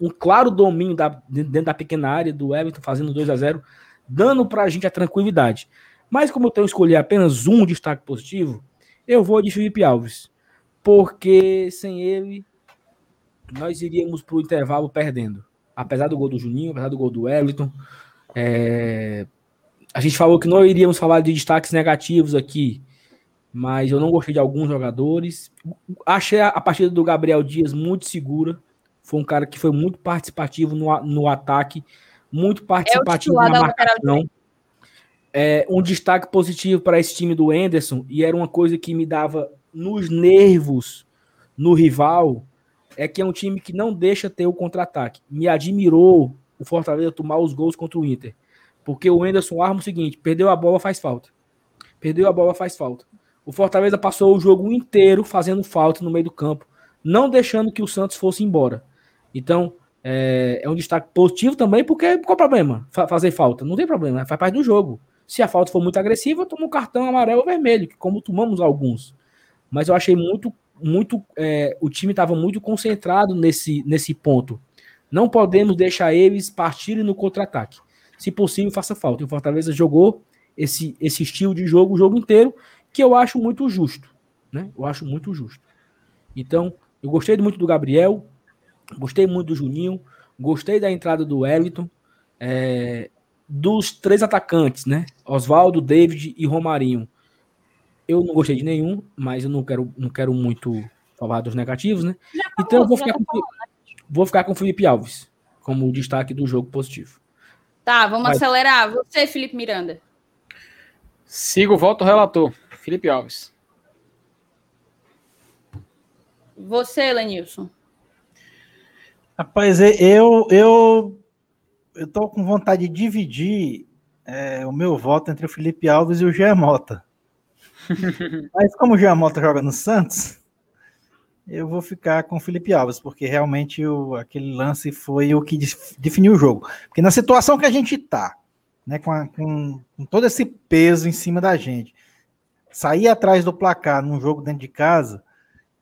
Um claro domínio da, dentro da pequena área do Everton, fazendo 2 a 0 dando para a gente a tranquilidade. Mas como eu tenho escolher apenas um destaque positivo, eu vou de Felipe Alves. Porque sem ele, nós iríamos para o intervalo perdendo. Apesar do gol do Juninho, apesar do gol do Everton. É... A gente falou que não iríamos falar de destaques negativos aqui mas eu não gostei de alguns jogadores. Achei a, partida do Gabriel Dias muito segura. Foi um cara que foi muito participativo no, no ataque, muito participativo é na marcação. É, um destaque positivo para esse time do Enderson, e era uma coisa que me dava nos nervos no rival, é que é um time que não deixa ter o contra-ataque. Me admirou o Fortaleza tomar os gols contra o Inter. Porque o Enderson arma o seguinte: perdeu a bola, faz falta. Perdeu a bola, faz falta. O Fortaleza passou o jogo inteiro fazendo falta no meio do campo, não deixando que o Santos fosse embora. Então, é, é um destaque positivo também, porque qual o problema? fazer falta? Não tem problema, faz parte do jogo. Se a falta for muito agressiva, toma um cartão amarelo ou vermelho, como tomamos alguns. Mas eu achei muito, muito. É, o time estava muito concentrado nesse, nesse ponto. Não podemos deixar eles partirem no contra-ataque. Se possível, faça falta. E o Fortaleza jogou esse, esse estilo de jogo o jogo inteiro que eu acho muito justo, né? Eu acho muito justo. Então, eu gostei muito do Gabriel, gostei muito do Juninho, gostei da entrada do Wellington, é, dos três atacantes, né? Oswaldo, David e Romarinho. Eu não gostei de nenhum, mas eu não quero, não quero muito falar dos negativos, né? então eu vou ficar, com, vou ficar com o Felipe Alves como destaque do jogo positivo. Tá, vamos Vai. acelerar. Você, Felipe Miranda. Sigo, volto relator. Felipe Alves. Você, Lenilson. Rapaz, eu eu eu tô com vontade de dividir é, o meu voto entre o Felipe Alves e o Jean Mota. Mas como o Jean Mota joga no Santos, eu vou ficar com o Felipe Alves, porque realmente o, aquele lance foi o que definiu o jogo. Porque na situação que a gente tá, né, com, a, com, com todo esse peso em cima da gente, sair atrás do placar num jogo dentro de casa,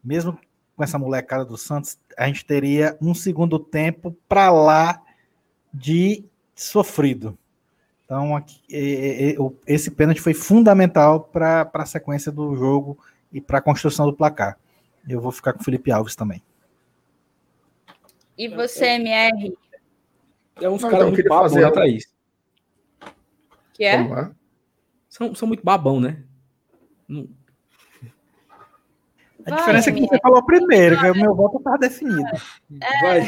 mesmo com essa molecada do Santos, a gente teria um segundo tempo para lá de sofrido. Então, aqui, esse pênalti foi fundamental para a sequência do jogo e para a construção do placar. Eu vou ficar com o Felipe Alves também. E você, MR? É uns caras então, muito babão, fazer né, Thaís? Que é? São, são muito babão, né? Não- A Vai, diferença é que você falou primeiro, que o meu voto estava definido. Vai.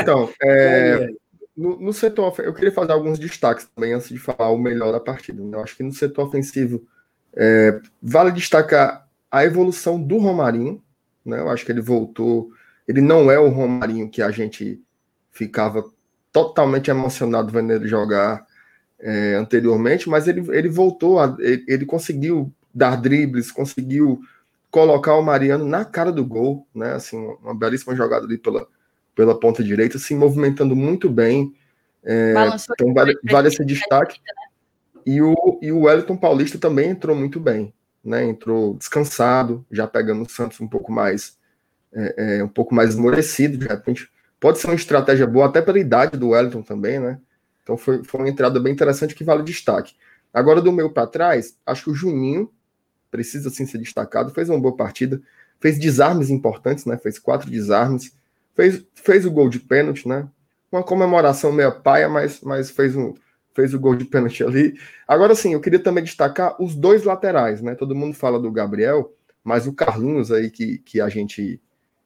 Então, é, no, no setor eu queria fazer alguns destaques também antes de falar o melhor da partida. né? Eu acho que no setor ofensivo é, vale destacar a evolução do Romarinho. Né? Eu acho que ele voltou. Ele não é o Romarinho que a gente ficava totalmente emocionado vendo ele jogar é, anteriormente, mas ele, ele voltou, a- ele, ele conseguiu dar dribles, conseguiu colocar o Mariano na cara do gol, né? Assim, uma belíssima jogada ali pela, pela ponta direita, se movimentando muito bem. É, então vale, vale esse né? destaque. E o, e o Wellington Paulista também entrou muito bem, né? Entrou descansado, já pegando o Santos um pouco mais é, é, um pouco mais esmorecido, de repente. Pode ser uma estratégia boa, até pela idade do Wellington também, né? Então foi, foi uma entrada bem interessante que vale destaque. Agora, do meio para trás, acho que o Juninho precisa sim ser destacado, fez uma boa partida, fez desarmes importantes, né? Fez quatro desarmes, fez, fez o gol de pênalti, né? Uma comemoração meio paia, mas, mas fez, um, fez o gol de pênalti ali. Agora sim, eu queria também destacar os dois laterais, né? Todo mundo fala do Gabriel, mas o Carlinhos aí, que, que a gente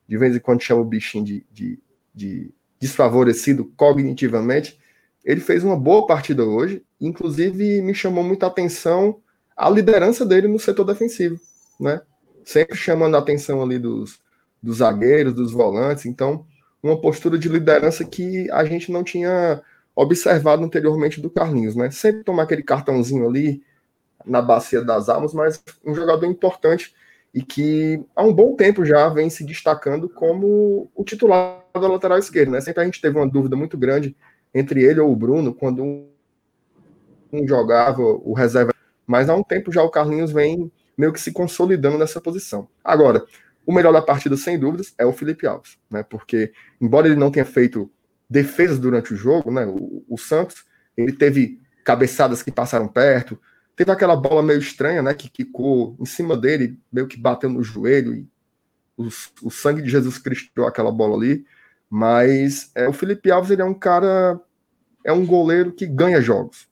de vez em quando chama o bichinho de, de, de desfavorecido cognitivamente, ele fez uma boa partida hoje, inclusive me chamou muita atenção a liderança dele no setor defensivo, né? Sempre chamando a atenção ali dos, dos zagueiros, dos volantes, então uma postura de liderança que a gente não tinha observado anteriormente do Carlinhos, né? Sempre tomar aquele cartãozinho ali na bacia das almas, mas um jogador importante e que há um bom tempo já vem se destacando como o titular da lateral esquerda, né? Sempre a gente teve uma dúvida muito grande entre ele ou o Bruno quando um, jogava o reserva, mas há um tempo já o Carlinhos vem meio que se consolidando nessa posição. Agora, o melhor da partida, sem dúvidas, é o Felipe Alves, né? Porque, embora ele não tenha feito defesas durante o jogo, né? O, o Santos, ele teve cabeçadas que passaram perto, teve aquela bola meio estranha, né? Que quicou em cima dele, meio que bateu no joelho e o, o sangue de Jesus Cristo aquela bola ali. Mas é, o Felipe Alves, ele é um cara, é um goleiro que ganha jogos.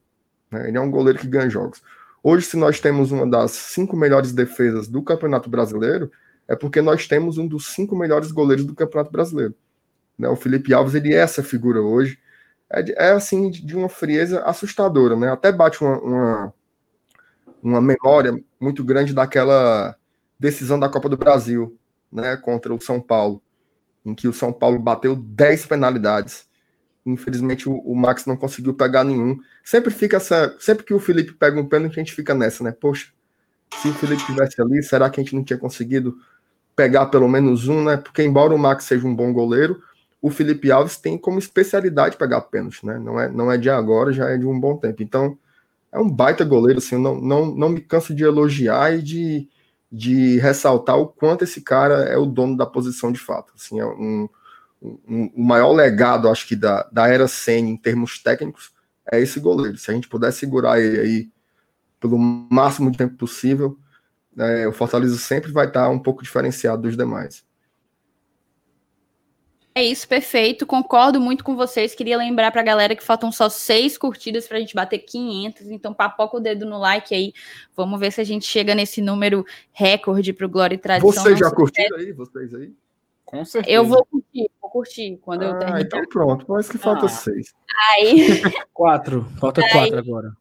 Né? Ele é um goleiro que ganha jogos. Hoje, se nós temos uma das cinco melhores defesas do Campeonato Brasileiro, é porque nós temos um dos cinco melhores goleiros do Campeonato Brasileiro. Né? O Felipe Alves, ele é essa figura hoje. É, é assim, de de uma frieza assustadora, né? Até bate uma, uma, uma memória muito grande daquela decisão da Copa do Brasil, né? Contra o São Paulo, em que o São Paulo bateu 10 penalidades. Infelizmente, o, o Max não conseguiu pegar nenhum. Sempre fica essa. Sempre que o Felipe pega um pênalti, a gente fica nessa, né? Poxa, se o Felipe tivesse ali, será que a gente não tinha conseguido pegar pelo menos um, né? Porque embora o Max seja um bom goleiro, o Felipe Alves tem como especialidade pegar pênalti, né? Não é, não é de agora, já é de um bom tempo. Então, é um baita goleiro, assim, não, não, não me canso de elogiar e de, de ressaltar o quanto esse cara é o dono da posição de fato. Assim, é um, um, o maior legado, acho que, da, da era Senna em termos técnicos é esse goleiro. Se a gente puder segurar ele aí pelo máximo de tempo possível, é, o Fortaleza sempre vai estar um pouco diferenciado dos demais. É isso, perfeito. Concordo muito com vocês. Queria lembrar pra galera que faltam só seis curtidas pra gente bater 500. Então, papoca o dedo no like aí. Vamos ver se a gente chega nesse número recorde pro Glória e Tradição. Vocês já curtiram aí? Vocês aí? Com certeza. Eu vou curtir, vou curtir quando eu Ah, terminar. então pronto. Parece que falta Ah. seis. Aí, Quatro. Falta quatro agora.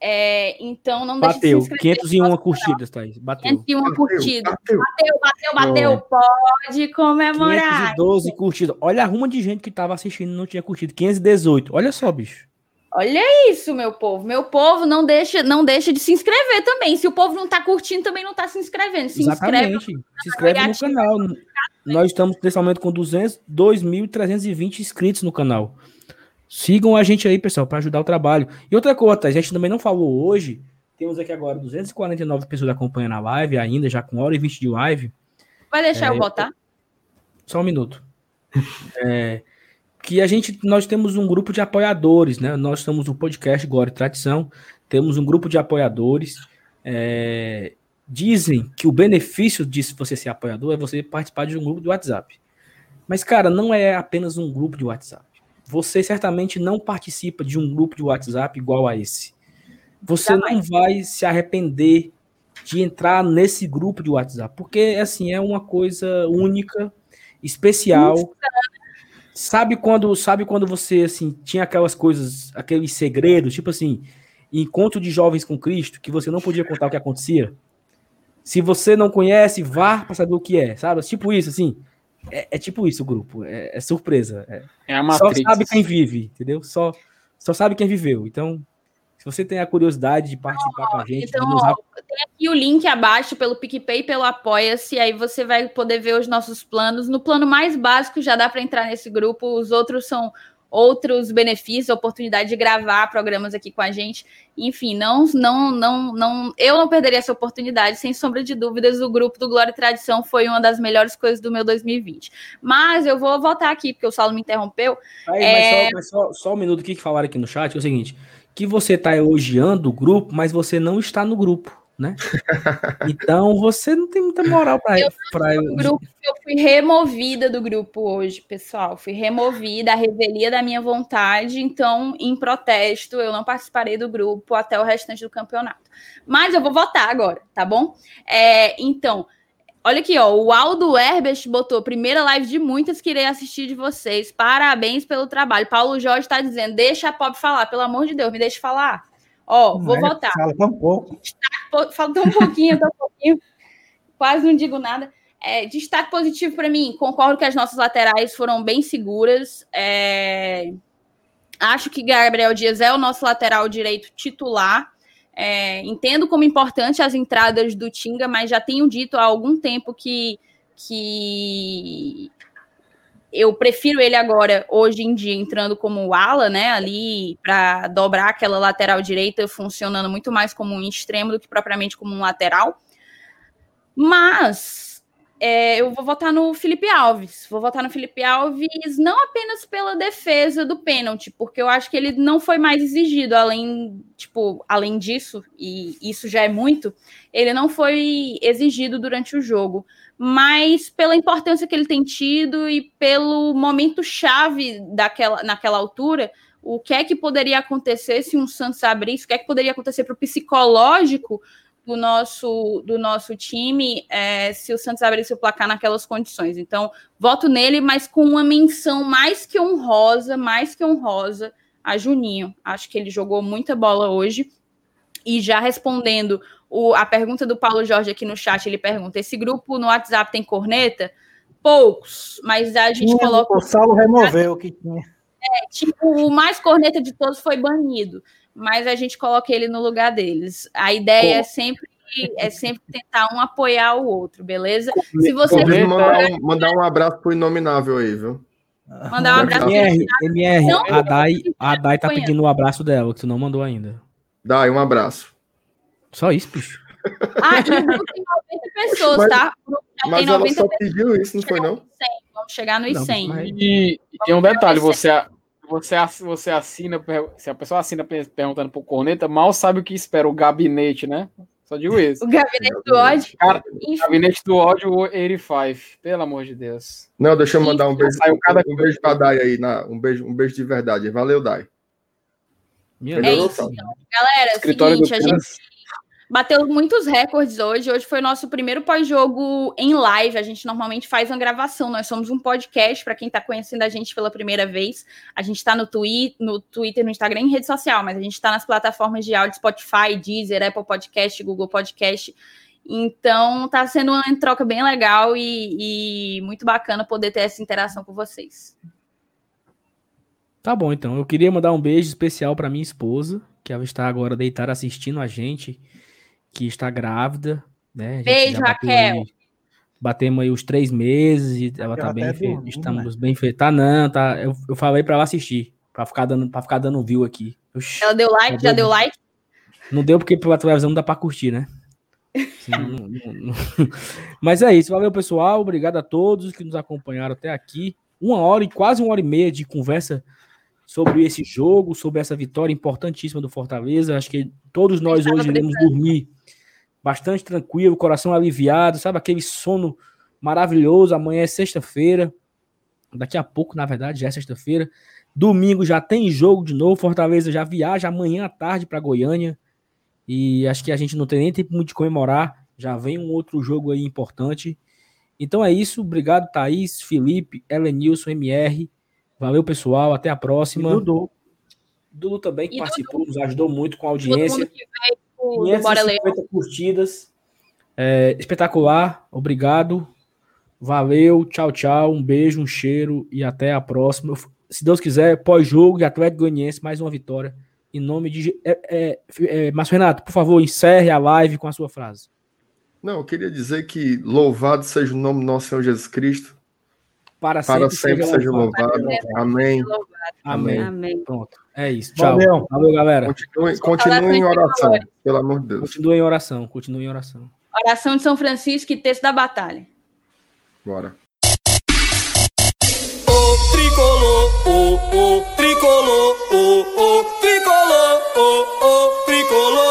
é, então, não deixe de Bateu. se inscrever. 501 curtidas, Thaís. Bateu. 501 Bateu, curtidas. bateu. Bateu, bateu, bateu. Pode comemorar. 512 curtidas. Olha a ruma de gente que tava assistindo e não tinha curtido. 518. Olha só, bicho. Olha isso, meu povo. Meu povo não deixa, não deixa de se inscrever também. Se o povo não tá curtindo, também não tá se inscrevendo. Se inscreve. Exatamente. Se inscreve no canal. Nós estamos nesse momento com 200, 2.320 inscritos no canal. Sigam a gente aí, pessoal, para ajudar o trabalho. E outra coisa, a gente também não falou hoje. Temos aqui agora 249 pessoas acompanhando a live ainda, já com hora e 20 de live. Vai deixar É, eu botar? Só um minuto. É, que a gente, nós temos um grupo de apoiadores, né? Nós estamos no podcast Glória e Tradição, temos um grupo de apoiadores. é, dizem que o benefício de você ser apoiador é você participar de um grupo de WhatsApp. Mas, cara, não é apenas um grupo de WhatsApp. você certamente não participa de um grupo de WhatsApp igual a esse. Você não vai se arrepender de entrar nesse grupo de WhatsApp, porque assim é uma coisa única, especial. Sabe quando, sabe quando você assim tinha aquelas coisas, aqueles segredos, tipo assim, encontro de jovens com Cristo, que você não podia contar o que acontecia? Se você não conhece, vá para saber o que é, sabe? Tipo isso, assim. É, é tipo isso o grupo, é, é surpresa. É, é a Matrix. Só sabe quem vive, entendeu? Só, só sabe quem viveu. Então, você tem a curiosidade de participar com a gente, então, ó, tem aqui o link abaixo pelo PicPay e pelo Apoia-se, aí você vai poder ver os nossos planos. No plano mais básico já dá para entrar nesse grupo, os outros são outros benefícios, oportunidade de gravar programas aqui com a gente. Enfim, não, não, não, não, eu não perderia essa oportunidade, sem sombra de dúvidas. O grupo do Glória e Tradição foi uma das melhores coisas do meu 2020. Mas eu vou voltar aqui, porque o Saulo me interrompeu. Aí, é... mas, só, mas só, só, um minuto aqui que falaram aqui no chat, é o seguinte: que você está elogiando o grupo, mas você não está no grupo né? Então você não tem muita moral para eu, pra... eu fui removida do grupo hoje, pessoal. Fui removida, a revelia da minha vontade. Então, em protesto, eu não participarei do grupo até o restante do campeonato. Mas eu vou votar agora, tá bom? É, então, olha aqui, ó. O Aldo Herbert botou primeira live de muitas que irei assistir de vocês. Parabéns pelo trabalho. Paulo Jorge está dizendo: deixa a Pop falar, pelo amor de Deus, me deixe falar. Ó, vou é, votar. Tão pouco. Faltou um pouquinho, tão pouquinho. Quase não digo nada. É, destaque positivo para mim. Concordo que as nossas laterais foram bem seguras. É... Acho que Gabriel Dias é o nosso lateral direito titular. É, entendo como importante as entradas do Tinga, mas já tenho dito há algum tempo que, que eu prefiro ele agora, hoje em dia, entrando como ala, né, ali para dobrar aquela lateral direita, funcionando muito mais como um extremo do que propriamente como um lateral. Mas é, eu vou votar no Felipe Alves. Vou votar no Felipe Alves não apenas pela defesa do pênalti, porque eu acho que ele não foi mais exigido, além, tipo, além disso, e isso já é muito, ele não foi exigido durante o jogo mas pela importância que ele tem tido e pelo momento chave daquela, naquela altura, o que é que poderia acontecer se um Santos abrisse, o que é que poderia acontecer para o psicológico do nosso, do nosso time é, se o Santos abrisse o placar naquelas condições. Então, voto nele, mas com uma menção mais que honrosa, mais que honrosa a Juninho. Acho que ele jogou muita bola hoje. E já respondendo o, a pergunta do Paulo Jorge aqui no chat, ele pergunta: esse grupo no WhatsApp tem corneta? Poucos, mas a gente coloca. O Saulo removeu o que tinha. É, tipo, o mais corneta de todos foi banido, mas a gente coloca ele no lugar deles. A ideia Pô. é sempre é sempre tentar um apoiar o outro, beleza? Se você mandar, um, mandar um abraço pro inominável aí, viu? Mandar um abraço MR, MR, a Dai, a Dai tá pedindo o um abraço dela, que tu não mandou ainda. Dai, um abraço. Só isso, bicho. Ah, o grupo tem 90 pessoas, mas, tá? mas ela 90 só pediu isso, não foi não? 100, vamos chegar nos 100. Mas... E, e tem um detalhe, você, você, você assina, se a pessoa assina perguntando pro corneta, mal sabe o que espera o gabinete, né? Só digo isso. O gabinete do ódio. Cara, gabinete do ódio 85, pelo amor de Deus. Não, deixa eu mandar um beijo, um, cada... um beijo pra Dai aí, na, um, beijo, um beijo de verdade. Valeu, Dai. É isso, então. Galera, é o seguinte, a gente Bateu muitos recordes hoje. Hoje foi nosso primeiro pós-jogo em live. A gente normalmente faz uma gravação. Nós somos um podcast, para quem está conhecendo a gente pela primeira vez. A gente está no, twi no Twitter, no Instagram, em rede social, mas a gente está nas plataformas de áudio Spotify, Deezer, Apple Podcast, Google Podcast. Então, está sendo uma troca bem legal e, e muito bacana poder ter essa interação com vocês. Tá bom, então. Eu queria mandar um beijo especial para minha esposa, que ela está agora deitada assistindo a gente que está grávida, né? Beijo, Raquel. Aí, batemos aí os três meses e ela tá bem fe... estamos né? bem feitos. Tá não, tá. Eu, eu falei para ela assistir, para ficar dando, para ficar dando view aqui. Oxi, ela deu like, já deu, deu like? Não deu porque pela televisão não dá para curtir, né? não, não. Mas é isso, valeu pessoal, obrigado a todos que nos acompanharam até aqui. Uma hora e quase uma hora e meia de conversa sobre esse jogo, sobre essa vitória importantíssima do Fortaleza. Acho que todos nós hoje iremos dormir bastante tranquilo, coração aliviado, sabe? Aquele sono maravilhoso. Amanhã é sexta-feira. Daqui a pouco, na verdade, já é sexta-feira. Domingo já tem jogo de novo. Fortaleza já viaja amanhã à tarde para Goiânia. E acho que a gente não tem nem tempo muito de comemorar. Já vem um outro jogo aí importante. Então é isso. Obrigado, Thaís, Felipe, Elenilson, MR. Valeu, pessoal. Até a próxima. E Dudu. Dudu também que E participou, nos ajudou muito com a Todo audiência. mundo que veio do Bora Leão. 550 curtidas. É, espetacular. Obrigado. Valeu. Tchau, tchau. Um beijo, um cheiro e até a próxima. Se Deus quiser, pós-jogo de Atlético Goianiense, mais uma vitória. Em nome de. É, é, é, Márcio Renato, por favor, encerre a live com a sua frase. Não, eu queria dizer que louvado seja o nome do nosso Senhor Jesus Cristo. Para, Para sempre seja louvado. Amém. Amém. Amém. Pronto. É isso. Tchau. Valeu. Valeu, galera. Continue, continue em oração, pelo amor de Deus. Continua em oração. Continua em oração. Oração de São Francisco e texto da batalha. Bora. o tricolor, o o tricolor, o o tricolor, o o tricolor,